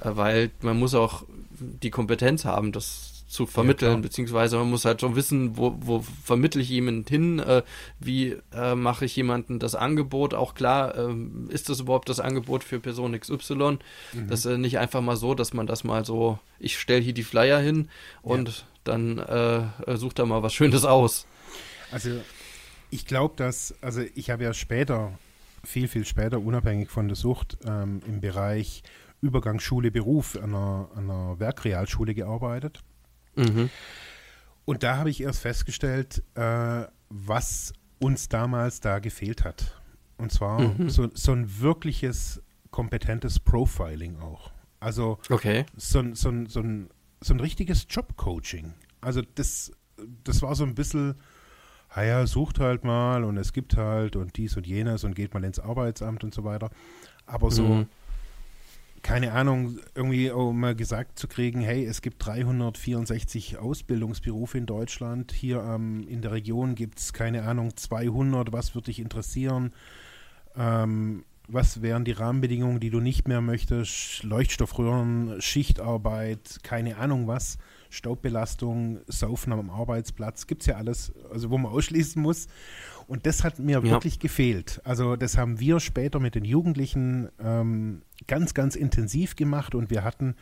S2: äh, weil man muss auch die Kompetenz haben, das zu vermitteln, ja, beziehungsweise man muss halt schon wissen, wo, wo vermittle ich jemanden hin, äh, wie äh, mache ich jemanden das Angebot, auch klar, äh, ist das überhaupt das Angebot für Person XY? Mhm. Das ist nicht einfach mal so, dass man das mal so, ich stelle hier die Flyer hin und ja. dann äh, äh, sucht da mal was Schönes aus.
S1: Also ich glaube, dass, also ich habe ja später, viel, viel später, unabhängig von der Sucht, ähm, im Bereich Übergang Schule Beruf an einer, an einer Werkrealschule gearbeitet. Mhm. Und da habe ich erst festgestellt, äh, was uns damals da gefehlt hat. Und zwar mhm. so, so ein wirkliches, kompetentes Profiling auch. Also okay. so, so, so, ein, so ein richtiges Jobcoaching. Also das, das war so ein bisschen, naja, sucht halt mal und es gibt halt und dies und jenes und geht mal ins Arbeitsamt und so weiter. Aber so, mhm keine Ahnung, irgendwie um mal gesagt zu kriegen, hey, es gibt 364 Ausbildungsberufe in Deutschland. Hier ähm, in der Region gibt es, keine Ahnung, 200. Was würde dich interessieren? Ähm, was wären die Rahmenbedingungen, die du nicht mehr möchtest? Leuchtstoffröhren, Schichtarbeit, keine Ahnung was, Staubbelastung, Saufen am Arbeitsplatz, gibt es ja alles, also wo man ausschließen muss. Und das hat mir ja. wirklich gefehlt. Also das haben wir später mit den Jugendlichen ähm, ganz, ganz intensiv gemacht und wir hatten,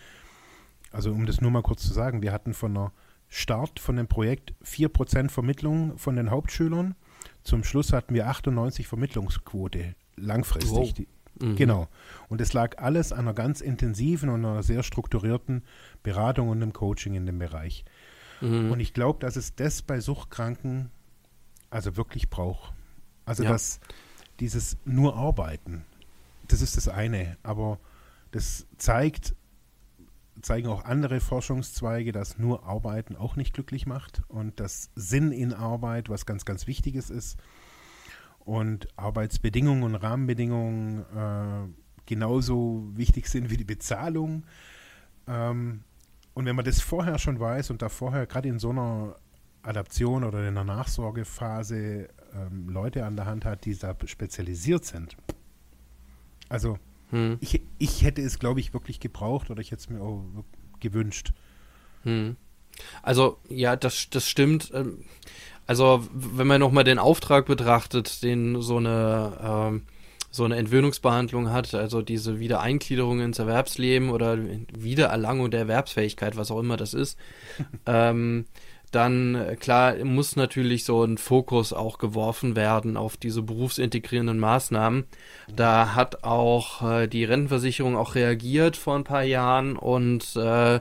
S1: also um das nur mal kurz zu sagen, wir hatten von der Start von dem Projekt 4% Vermittlung von den Hauptschülern. Zum Schluss hatten wir 98 Vermittlungsquote langfristig. Wow. Mhm. Genau. Und es lag alles an einer ganz intensiven und einer sehr strukturierten Beratung und einem Coaching in dem Bereich. Mhm. Und ich glaube, dass es das bei Suchtkranken also wirklich braucht. Also ja. dass dieses nur Arbeiten, das ist das eine, aber das zeigt, zeigen auch andere Forschungszweige, dass nur Arbeiten auch nicht glücklich macht und dass Sinn in Arbeit was ganz, ganz Wichtiges ist und Arbeitsbedingungen und Rahmenbedingungen äh, genauso wichtig sind wie die Bezahlung. Ähm, und wenn man das vorher schon weiß und da vorher gerade in so einer Adaption oder in der Nachsorgephase ähm, Leute an der Hand hat, die da spezialisiert sind. Also hm. ich, ich hätte es, glaube ich, wirklich gebraucht oder ich hätte es mir auch gewünscht.
S2: Hm. Also ja, das, das stimmt. Ähm, also wenn man nochmal den Auftrag betrachtet, den so eine ähm, so eine Entwöhnungsbehandlung hat, also diese Wiedereingliederung ins Erwerbsleben oder Wiedererlangung der Erwerbsfähigkeit, was auch immer das ist, ähm, dann äh, klar muss natürlich so ein Fokus auch geworfen werden auf diese berufsintegrierenden Maßnahmen. Da hat auch äh, die Rentenversicherung auch reagiert vor ein paar Jahren und äh,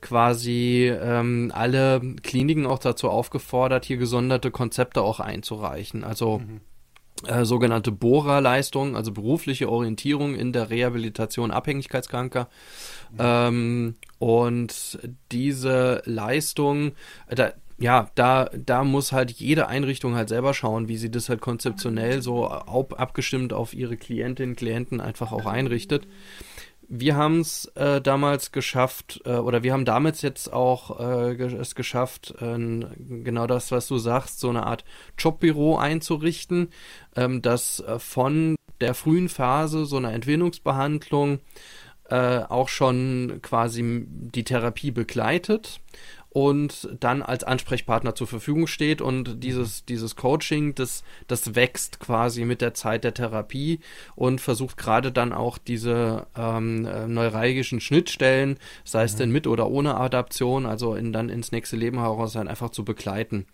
S2: quasi ähm, alle Kliniken auch dazu aufgefordert, hier gesonderte Konzepte auch einzureichen. Also mhm. Äh, sogenannte BORA-Leistung, also berufliche Orientierung in der Rehabilitation Abhängigkeitskranker. Ähm, und diese Leistung, äh, da, ja, da, da muss halt jede Einrichtung halt selber schauen, wie sie das halt konzeptionell so ab, abgestimmt auf ihre Klientinnen, Klienten einfach auch einrichtet. Wir haben es äh, damals geschafft, äh, oder wir haben damals jetzt auch äh, es geschafft, genau das, was du sagst, so eine Art Jobbüro einzurichten, ähm, das äh, von der frühen Phase so einer Entwicklungsbehandlung äh, auch schon quasi die Therapie begleitet und dann als Ansprechpartner zur Verfügung steht und dieses, dieses Coaching, das, das wächst quasi mit der Zeit der Therapie und versucht gerade dann auch diese ähm, äh, neuralgischen Schnittstellen, sei es mhm. denn mit oder ohne Adaption, also in, dann ins nächste Leben heraus dann einfach zu begleiten.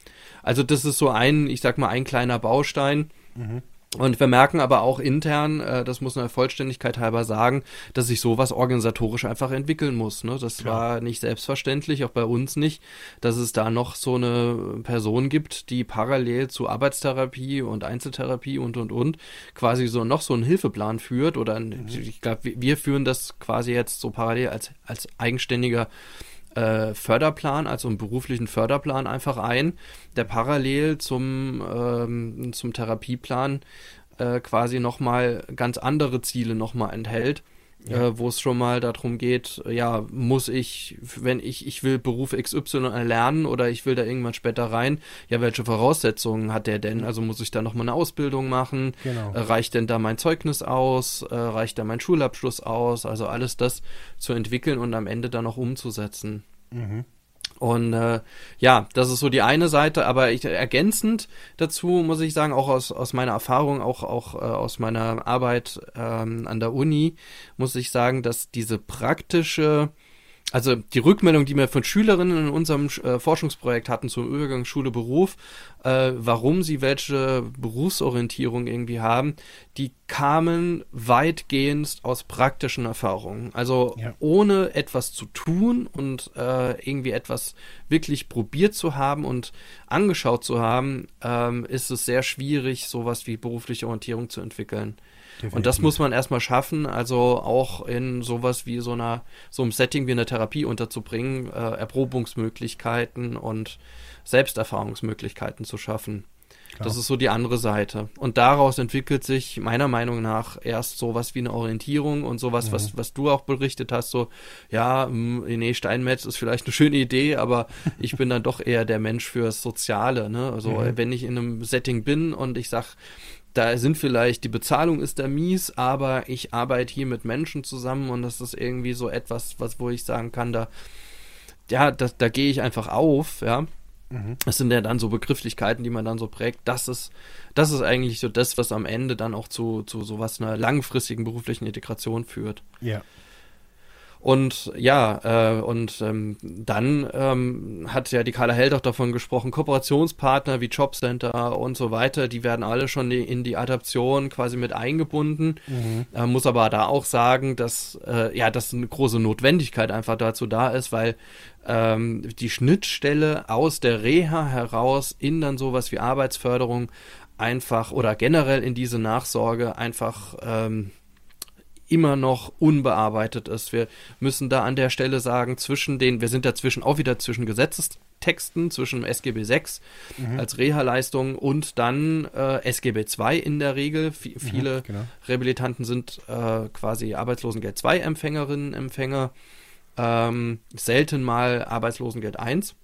S2: Also das ist so ein, ich sag mal, ein kleiner Baustein. Mhm Und wir merken aber auch intern, äh, das muss man der Vollständigkeit halber sagen, dass sich sowas organisatorisch einfach entwickeln muss. Ne? Das Klar. war nicht selbstverständlich, auch bei uns nicht, dass es da noch so eine Person gibt, die parallel zu Arbeitstherapie und Einzeltherapie und und und quasi so noch so einen Hilfeplan führt. Oder mhm. ich glaube, wir führen das quasi jetzt so parallel als, als eigenständiger äh, Förderplan, also einen beruflichen Förderplan einfach ein, der parallel zum, ähm, zum Therapieplan äh, quasi nochmal ganz andere Ziele nochmal enthält ja. äh, wo es schon mal darum geht, ja, muss ich, wenn ich, ich will Beruf XY erlernen oder ich will da irgendwann später rein, ja, welche Voraussetzungen hat der denn? Also muss ich da nochmal eine Ausbildung machen? Genau. Äh, reicht denn da mein Zeugnis aus? Äh, reicht da mein Schulabschluss aus? Also alles das zu entwickeln und am Ende dann auch umzusetzen. Mhm. Und äh, ja, das ist so die eine Seite, aber ich, ergänzend dazu muss ich sagen, auch aus, aus meiner Erfahrung, auch, auch äh, aus meiner Arbeit ähm, an der Uni, muss ich sagen, dass diese praktische also die Rückmeldung, die wir von Schülerinnen in unserem äh, Forschungsprojekt hatten zum Übergang Schule Beruf, äh, warum sie welche Berufsorientierung irgendwie haben, die kamen weitgehend aus praktischen Erfahrungen. Also ja. ohne etwas zu tun und äh, irgendwie etwas wirklich probiert zu haben und angeschaut zu haben, ähm, ist es sehr schwierig, sowas wie berufliche Orientierung zu entwickeln. Definitiv. Und das muss man erstmal schaffen, also auch in sowas wie so einer, so einem Setting wie eine Therapie unterzubringen, äh, Erprobungsmöglichkeiten und Selbsterfahrungsmöglichkeiten zu schaffen. Klar. Das ist so die andere Seite. Und daraus entwickelt sich meiner Meinung nach erst sowas wie eine Orientierung und sowas, mhm. was, was du auch berichtet hast, so, ja, nee, Steinmetz ist vielleicht eine schöne Idee, aber ich bin dann doch eher der Mensch fürs Soziale, ne? Also, mhm. wenn ich in einem Setting bin und ich sag, da sind vielleicht, die Bezahlung ist da mies, aber ich arbeite hier mit Menschen zusammen und das ist irgendwie so etwas, was, wo ich sagen kann, da, ja, da, da gehe ich einfach auf, ja. Mhm. Das sind ja dann so Begrifflichkeiten, die man dann so prägt. Das ist, das ist eigentlich so das, was am Ende dann auch zu, zu sowas einer langfristigen beruflichen Integration führt.
S1: Ja.
S2: Und ja, äh, und ähm, dann ähm, hat ja die Carla Held auch davon gesprochen, Kooperationspartner wie Jobcenter und so weiter, die werden alle schon in die Adaption quasi mit eingebunden. Mhm. Äh, muss aber da auch sagen, dass äh, ja, dass eine große Notwendigkeit einfach dazu da ist, weil ähm, die Schnittstelle aus der Reha heraus in dann sowas wie Arbeitsförderung einfach oder generell in diese Nachsorge einfach ähm, immer noch unbearbeitet ist. Wir müssen da an der Stelle sagen, zwischen den, wir sind dazwischen auch wieder zwischen Gesetzestexten, zwischen SGB 6 mhm. als Reha-Leistung und dann äh, SGB 2 in der Regel. V mhm, viele mhm, genau. Rehabilitanten sind äh, quasi Arbeitslosengeld 2 Empfängerinnen, Empfänger, ähm, selten mal Arbeitslosengeld 1.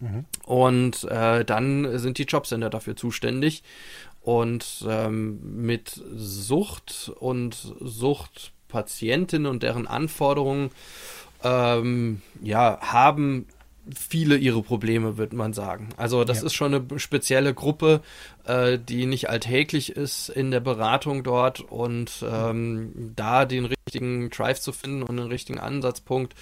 S2: Mhm. Und äh, dann sind die Jobcenter dafür zuständig. Und ähm, mit Sucht und Suchtpatientinnen und deren Anforderungen ähm, ja, haben viele ihre Probleme, würde man sagen. Also das ja. ist schon eine spezielle Gruppe, äh, die nicht alltäglich ist in der Beratung dort und ähm, da den richtigen Drive zu finden und den richtigen Ansatzpunkt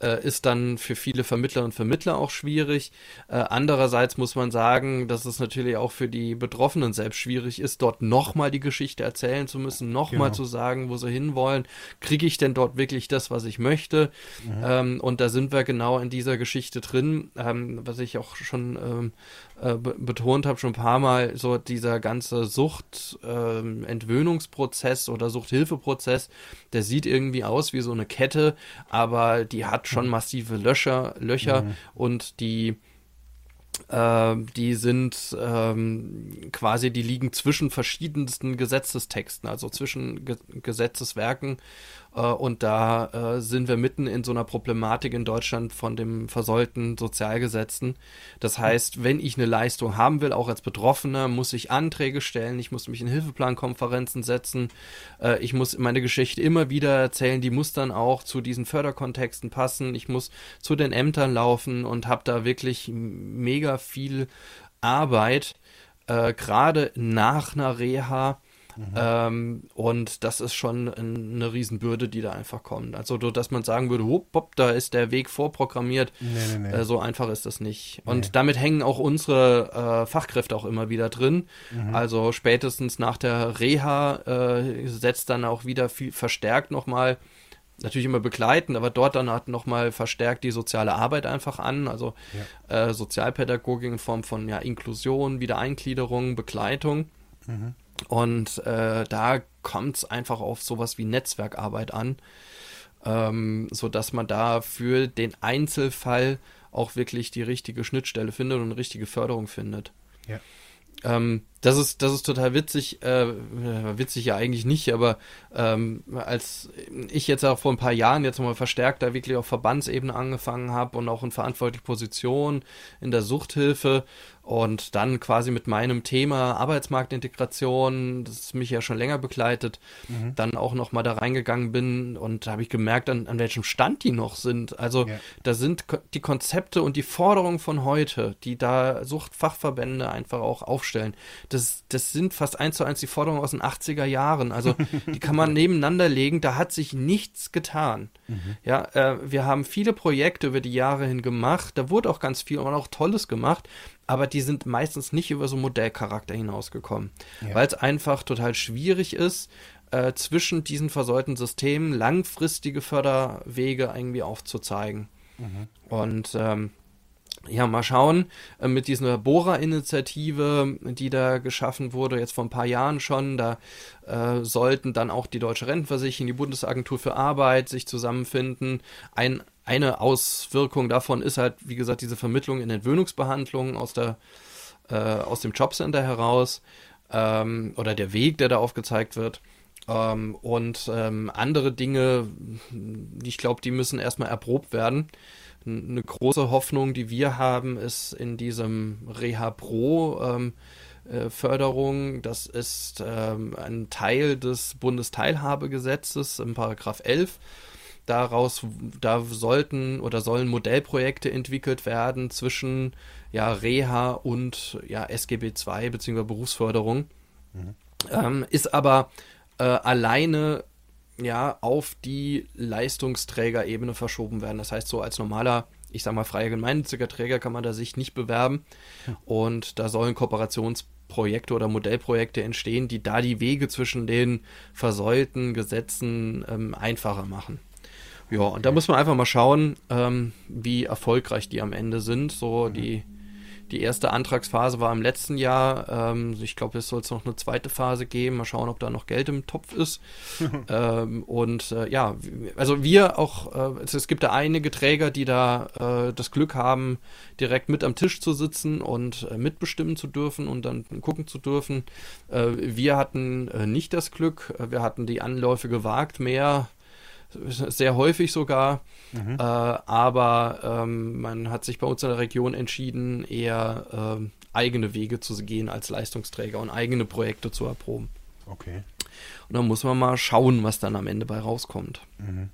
S2: äh, ist dann für viele Vermittler und Vermittler auch schwierig. Äh, andererseits muss man sagen, dass es natürlich auch für die Betroffenen selbst schwierig ist, dort nochmal die Geschichte erzählen zu müssen, nochmal genau. zu sagen, wo sie hinwollen. Kriege ich denn dort wirklich das, was ich möchte? Mhm. Ähm, und da sind wir genau in dieser Geschichte drin, ähm, was ich auch schon ähm, äh, betont habe, schon ein paar Mal, so dieser ganze Suchtentwöhnungsprozess ähm, oder Suchthilfeprozess, der sieht irgendwie aus wie so eine Kette, aber die hat schon mhm. massive Löcher, Löcher mhm. und die äh, die sind ähm, quasi, die liegen zwischen verschiedensten Gesetzestexten, also zwischen Ge Gesetzeswerken und da äh, sind wir mitten in so einer Problematik in Deutschland von dem versäulten Sozialgesetzen. Das heißt, wenn ich eine Leistung haben will, auch als Betroffener, muss ich Anträge stellen, ich muss mich in Hilfeplankonferenzen setzen, äh, ich muss meine Geschichte immer wieder erzählen, die muss dann auch zu diesen Förderkontexten passen, ich muss zu den Ämtern laufen und habe da wirklich mega viel Arbeit, äh, gerade nach einer Reha Mhm. Ähm, und das ist schon eine Riesenbürde, die da einfach kommt. Also, dass man sagen würde, hopp, hopp, da ist der Weg vorprogrammiert. Nee, nee, nee. Äh, so einfach ist das nicht. Und damit hängen auch unsere äh, Fachkräfte auch immer wieder drin. Mhm. Also spätestens nach der Reha äh, setzt dann auch wieder viel verstärkt nochmal natürlich immer begleiten, aber dort dann hat nochmal verstärkt die soziale Arbeit einfach an, also ja. äh, Sozialpädagogik in Form von ja, Inklusion, Wiedereingliederung, Begleitung. Mhm. Und äh, da kommt es einfach auf sowas wie Netzwerkarbeit an, ähm, sodass man da für den Einzelfall auch wirklich die richtige Schnittstelle findet und eine richtige Förderung findet. Ja. Ähm, das ist, das ist total witzig, äh, witzig ja eigentlich nicht, aber ähm, als ich jetzt auch vor ein paar Jahren jetzt nochmal verstärkt da wirklich auf Verbandsebene angefangen habe und auch in verantwortliche Position in der Suchthilfe und dann quasi mit meinem Thema Arbeitsmarktintegration, das mich ja schon länger begleitet, mhm. dann auch nochmal da reingegangen bin und da habe ich gemerkt, an, an welchem Stand die noch sind. Also ja. da sind die Konzepte und die Forderungen von heute, die da Suchtfachverbände einfach auch aufstellen, das, das sind fast eins zu eins die Forderungen aus den 80er Jahren. Also die kann man nebeneinander legen, da hat sich nichts getan. Mhm. Ja, äh, wir haben viele Projekte über die Jahre hin gemacht, da wurde auch ganz viel und auch Tolles gemacht, aber die sind meistens nicht über so Modellcharakter hinausgekommen, ja. weil es einfach total schwierig ist, äh, zwischen diesen versäulten Systemen langfristige Förderwege irgendwie aufzuzeigen. Mhm. Und ähm, ja, mal schauen, äh, mit dieser Bohrer-Initiative, die da geschaffen wurde, jetzt vor ein paar Jahren schon, da äh, sollten dann auch die Deutsche Rentenversicherung, die Bundesagentur für Arbeit sich zusammenfinden. Ein eine Auswirkung davon ist halt, wie gesagt, diese Vermittlung in Entwöhnungsbehandlungen aus, äh, aus dem Jobcenter heraus ähm, oder der Weg, der da aufgezeigt wird. Ähm, und ähm, andere Dinge, ich glaube, die müssen erstmal erprobt werden. Eine große Hoffnung, die wir haben, ist in diesem Reha Pro. Ähm, äh, Förderung. Das ist ähm, ein Teil des Bundesteilhabegesetzes im Paragraph 11 daraus, da sollten oder sollen Modellprojekte entwickelt werden zwischen ja, Reha und ja, SGB II bzw. Berufsförderung. Mhm. Ähm, ist aber äh, alleine ja auf die Leistungsträgerebene verschoben werden. Das heißt, so als normaler, ich sag mal, freier gemeinnütziger Träger kann man da sich nicht bewerben. Und da sollen Kooperationsprojekte oder Modellprojekte entstehen, die da die Wege zwischen den versäulten Gesetzen ähm, einfacher machen. Ja, und da muss man einfach mal schauen, ähm, wie erfolgreich die am Ende sind. So die, die erste Antragsphase war im letzten Jahr. Ähm, ich glaube, es soll es noch eine zweite Phase geben. Mal schauen, ob da noch Geld im Topf ist. ähm, und äh, ja, also wir auch, äh, es, es, gibt da einige Träger, die da äh, das Glück haben, direkt mit am Tisch zu sitzen und äh, mitbestimmen zu dürfen und dann gucken zu dürfen. Äh, wir hatten äh, nicht das Glück. Wir hatten die Anläufe gewagt, mehr sehr häufig sogar. Mhm. Äh, aber ähm, man hat sich bei uns in der Region entschieden, eher äh, eigene Wege zu gehen als Leistungsträger und eigene Projekte zu erproben.
S1: Okay.
S2: Und dann muss man mal schauen, was dann am Ende bei rauskommt. Mhm.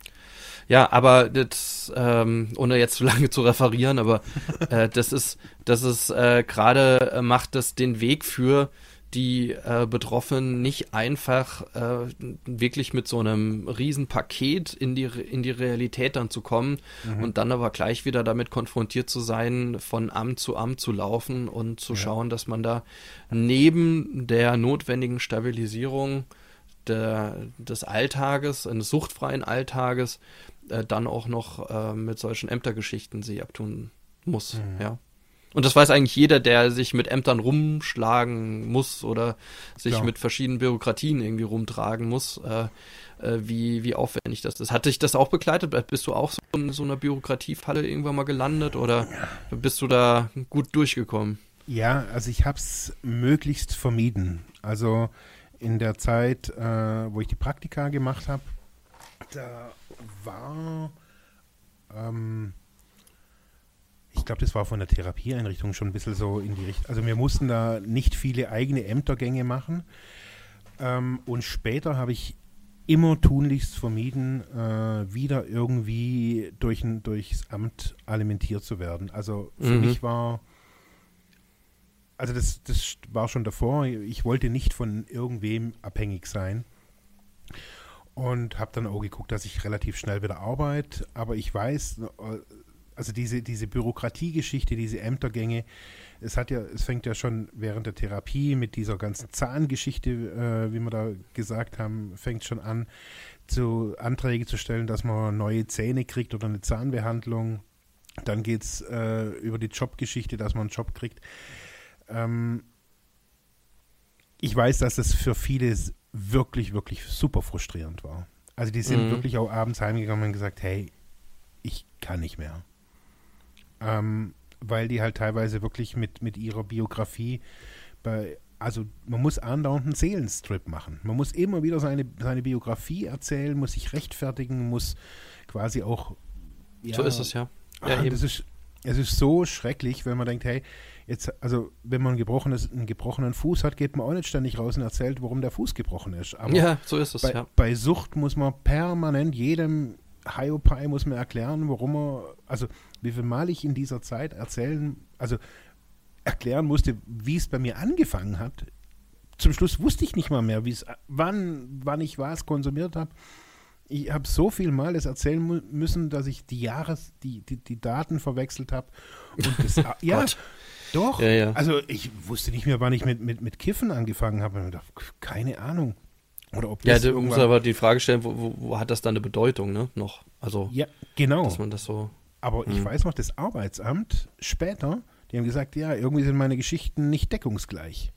S2: Ja, aber das, ähm, ohne jetzt zu lange zu referieren, aber äh, das ist, das ist äh, gerade äh, macht das den Weg für die äh, Betroffenen nicht einfach äh, wirklich mit so einem Riesenpaket in die, in die Realität dann zu kommen mhm. und dann aber gleich wieder damit konfrontiert zu sein, von Amt zu Amt zu laufen und zu ja. schauen, dass man da neben der notwendigen Stabilisierung der, des Alltages, eines suchtfreien Alltages, äh, dann auch noch äh, mit solchen Ämtergeschichten sie abtun muss. Mhm. Ja. Und das weiß eigentlich jeder, der sich mit Ämtern rumschlagen muss oder sich Klar. mit verschiedenen Bürokratien irgendwie rumtragen muss, äh, äh, wie, wie aufwendig das ist. Hat dich das auch begleitet? Bist du auch so in so einer Bürokratiefalle irgendwann mal gelandet oder bist du da gut durchgekommen?
S1: Ja, also ich habe es möglichst vermieden. Also in der Zeit, äh, wo ich die Praktika gemacht habe, da war ähm, ich glaube, das war von der Therapieeinrichtung schon ein bisschen so in die Richtung. Also wir mussten da nicht viele eigene Ämtergänge machen. Ähm, und später habe ich immer tunlichst vermieden, äh, wieder irgendwie durch ein, durchs Amt alimentiert zu werden. Also für mhm. mich war also das, das war schon davor. Ich wollte nicht von irgendwem abhängig sein. Und habe dann auch geguckt, dass ich relativ schnell wieder arbeite. Aber ich weiß, äh, also diese, diese Bürokratiegeschichte, diese Ämtergänge, es hat ja, es fängt ja schon während der Therapie mit dieser ganzen Zahngeschichte, äh, wie wir da gesagt haben, fängt schon an, zu Anträge zu stellen, dass man neue Zähne kriegt oder eine Zahnbehandlung. Dann geht es äh, über die Jobgeschichte, dass man einen Job kriegt. Ähm, ich weiß, dass das für viele wirklich, wirklich super frustrierend war. Also die sind mhm. wirklich auch abends heimgegangen und gesagt, hey, ich kann nicht mehr. Ähm, weil die halt teilweise wirklich mit, mit ihrer Biografie bei, also man muss andauernd einen Seelenstrip machen. Man muss immer wieder seine, seine Biografie erzählen, muss sich rechtfertigen, muss quasi auch.
S2: Ja, so ist es ja.
S1: ja das ist, es ist so schrecklich, wenn man denkt, hey, jetzt, also wenn man ein gebrochenes, einen gebrochenen Fuß hat, geht man auch nicht ständig raus und erzählt, warum der Fuß gebrochen ist.
S2: Aber ja, so ist es,
S1: bei,
S2: ja.
S1: Bei Sucht muss man permanent jedem Hiopai muss mir erklären, warum er, also wie viel Mal ich in dieser Zeit erzählen, also erklären musste, wie es bei mir angefangen hat. Zum Schluss wusste ich nicht mal mehr, wie es, wann, wann ich was konsumiert habe. Ich habe so viel Mal das erzählen müssen, dass ich die Jahres, die, die, die Daten verwechselt habe. ja, doch. Ja, ja. Also ich wusste nicht mehr, wann ich mit, mit, mit Kiffen angefangen habe. Keine Ahnung.
S2: Oder ob ja, du musst aber die Frage stellen, wo, wo, wo, hat das dann eine Bedeutung, ne? Noch. Also,
S1: ja, genau.
S2: Dass man das so.
S1: Aber ich hm. weiß noch, das Arbeitsamt später, die haben gesagt, ja, irgendwie sind meine Geschichten nicht deckungsgleich.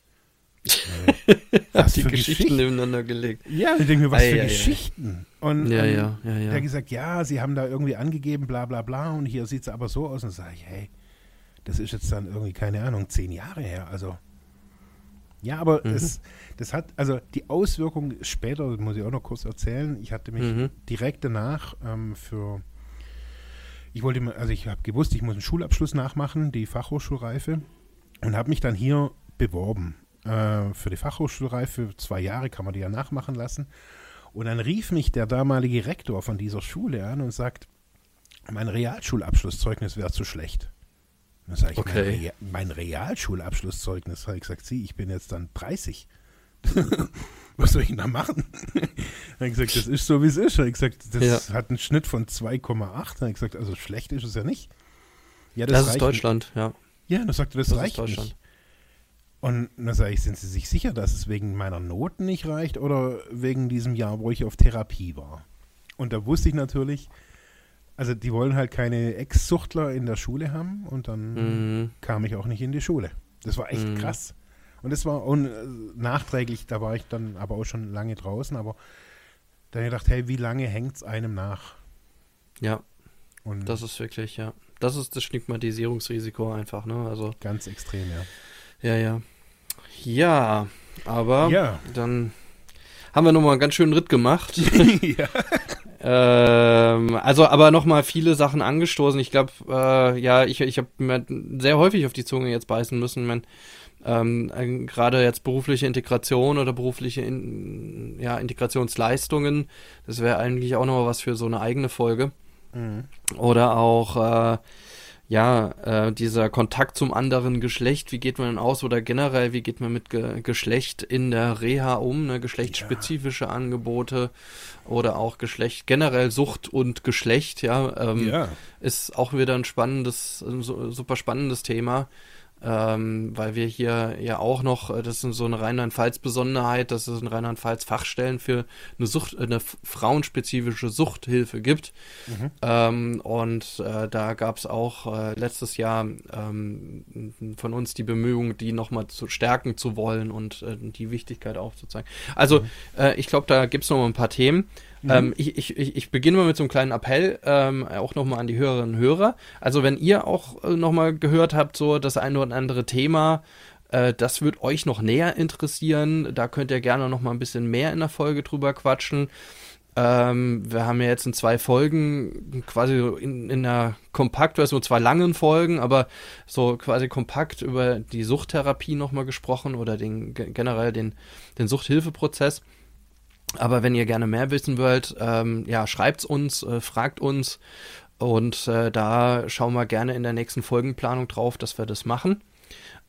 S2: was die Geschichten, Geschichten nebeneinander gelegt.
S1: Ja, ich denke mir, was ei, für ei, Geschichten. Und,
S2: ja, ja, ja, ja.
S1: der hat gesagt, ja, sie haben da irgendwie angegeben, bla bla bla, und hier sieht es aber so aus. Und sage ich, hey, das ist jetzt dann irgendwie, keine Ahnung, zehn Jahre her. Also ja, aber mhm. es, das hat, also die Auswirkung später, muss ich auch noch kurz erzählen, ich hatte mich mhm. direkt danach ähm, für, ich wollte, also ich habe gewusst, ich muss einen Schulabschluss nachmachen, die Fachhochschulreife, und habe mich dann hier beworben äh, für die Fachhochschulreife. Zwei Jahre kann man die ja nachmachen lassen. Und dann rief mich der damalige Rektor von dieser Schule an und sagt, mein Realschulabschlusszeugnis wäre zu schlecht. Dann sage ich, okay. mein, mein Realschulabschlusszeugnis, habe ich gesagt, sie, ich bin jetzt dann 30. Was soll ich denn da machen? habe ich gesagt, das ist so, wie es ist. Habe ich gesagt, das ja. hat einen Schnitt von 2,8. Habe ich gesagt, also schlecht ist es ja nicht.
S2: Ja, das, das ist Deutschland,
S1: nicht. ja. Ja, dann sagte das, das reicht nicht. Und dann sage ich, sind Sie sich sicher, dass es wegen meiner Noten nicht reicht oder wegen diesem Jahr, wo ich auf Therapie war? Und da wusste ich natürlich, also die wollen halt keine Ex-Suchtler in der Schule haben und dann mhm. kam ich auch nicht in die Schule. Das war echt mhm. krass. Und das war und, äh, nachträglich, da war ich dann aber auch schon lange draußen, aber dann gedacht, hey, wie lange hängt es einem nach?
S2: Ja. Und das ist wirklich, ja. Das ist das Stigmatisierungsrisiko einfach, ne? Also.
S1: Ganz extrem, ja.
S2: Ja, ja. Ja, aber
S1: ja.
S2: dann haben wir nochmal einen ganz schönen Ritt gemacht. ja. Ähm, also, aber nochmal viele Sachen angestoßen. Ich glaube, äh, ja, ich, ich habe mir sehr häufig auf die Zunge jetzt beißen müssen. Mein, ähm, äh, gerade jetzt berufliche Integration oder berufliche in, ja, Integrationsleistungen, das wäre eigentlich auch nochmal was für so eine eigene Folge. Mhm. Oder auch äh, ja, äh, dieser Kontakt zum anderen Geschlecht, wie geht man denn aus oder generell, wie geht man mit Ge Geschlecht in der Reha um, ne, geschlechtsspezifische ja. Angebote oder auch Geschlecht, generell Sucht und Geschlecht, ja, ähm, ja, ist auch wieder ein spannendes, ein super spannendes Thema ähm, weil wir hier ja auch noch, äh, das ist so eine Rheinland-Pfalz-Besonderheit, dass es in Rheinland-Pfalz Fachstellen für eine Sucht, eine frauenspezifische Suchthilfe gibt. Mhm. Ähm, und äh, da gab es auch äh, letztes Jahr ähm, von uns die Bemühungen, die nochmal zu stärken zu wollen und äh, die Wichtigkeit aufzuzeigen. Also mhm. Äh, ich glaube, da gibt es noch mal ein paar Themen. Mhm. Ähm, ich, ich, ich beginne mal mit so einem kleinen Appell, ähm, auch nochmal an die Hörerinnen und Hörer. Also wenn ihr auch äh, nochmal gehört habt, so das eine oder andere Thema, äh, das wird euch noch näher interessieren. Da könnt ihr gerne nochmal ein bisschen mehr in der Folge drüber quatschen. Ähm, wir haben ja jetzt in zwei Folgen, quasi in, in einer Kompaktversion, zwei langen Folgen, aber so quasi kompakt über die Suchttherapie nochmal gesprochen oder den generell den, den Suchthilfeprozess. Aber wenn ihr gerne mehr wissen wollt, ähm, ja, schreibt's uns, äh, fragt uns und äh, da schauen wir gerne in der nächsten Folgenplanung drauf, dass wir das machen.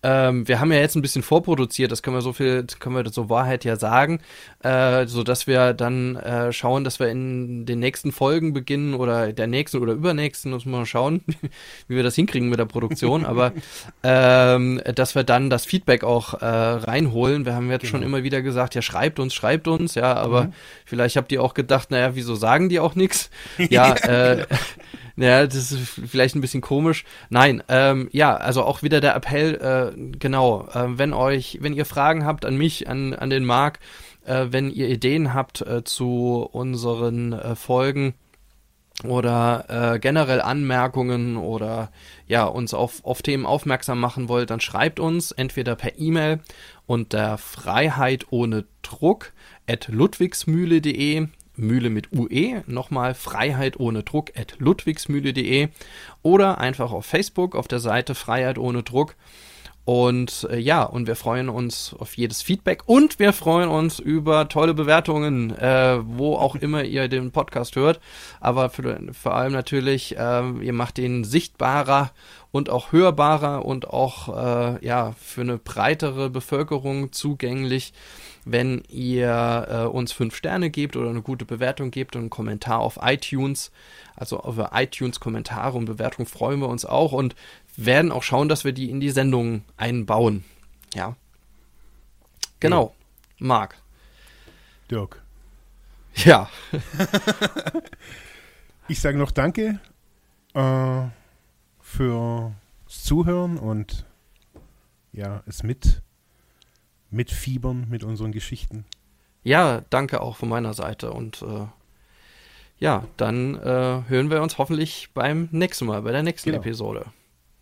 S2: Ähm, wir haben ja jetzt ein bisschen vorproduziert, das können wir so viel, können wir so Wahrheit ja sagen, äh, so dass wir dann äh, schauen, dass wir in den nächsten Folgen beginnen oder der nächsten oder übernächsten, muss man mal schauen, wie wir das hinkriegen mit der Produktion, aber ähm, dass wir dann das Feedback auch äh, reinholen. Wir haben jetzt genau. schon immer wieder gesagt, ja, schreibt uns, schreibt uns, ja, aber mhm. vielleicht habt ihr auch gedacht, naja, wieso sagen die auch nichts? Ja, äh, ja, das ist vielleicht ein bisschen komisch. Nein, ähm, ja, also auch wieder der Appell, äh, genau, äh, wenn euch, wenn ihr Fragen habt an mich, an, an den Marc, äh, wenn ihr Ideen habt äh, zu unseren äh, Folgen, oder äh, generell Anmerkungen oder ja uns auf, auf Themen aufmerksam machen wollt, dann schreibt uns entweder per E-Mail unter Freiheit ohne Druck at ludwigsmühle.de Mühle mit UE, nochmal Freiheit ohne Druck at ludwigsmühle.de oder einfach auf Facebook auf der Seite Freiheit ohne Druck. Und äh, ja, und wir freuen uns auf jedes Feedback und wir freuen uns über tolle Bewertungen, äh, wo auch immer ihr den Podcast hört. Aber für, vor allem natürlich, äh, ihr macht ihn sichtbarer und auch hörbarer und auch äh, ja für eine breitere Bevölkerung zugänglich wenn ihr äh, uns fünf Sterne gebt oder eine gute Bewertung gebt und einen Kommentar auf iTunes. Also über iTunes Kommentare und Bewertungen freuen wir uns auch und werden auch schauen, dass wir die in die Sendung einbauen. Ja. Genau. Ja. Marc.
S1: Dirk.
S2: Ja.
S1: ich sage noch Danke äh, fürs Zuhören und ja, es mit mitfiebern mit unseren Geschichten.
S2: Ja, danke auch von meiner Seite und äh, ja, dann äh, hören wir uns hoffentlich beim nächsten Mal, bei der nächsten genau. Episode.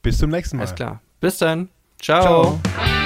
S1: Bis zum nächsten Mal.
S2: Alles klar. Bis dann. Ciao. Ciao.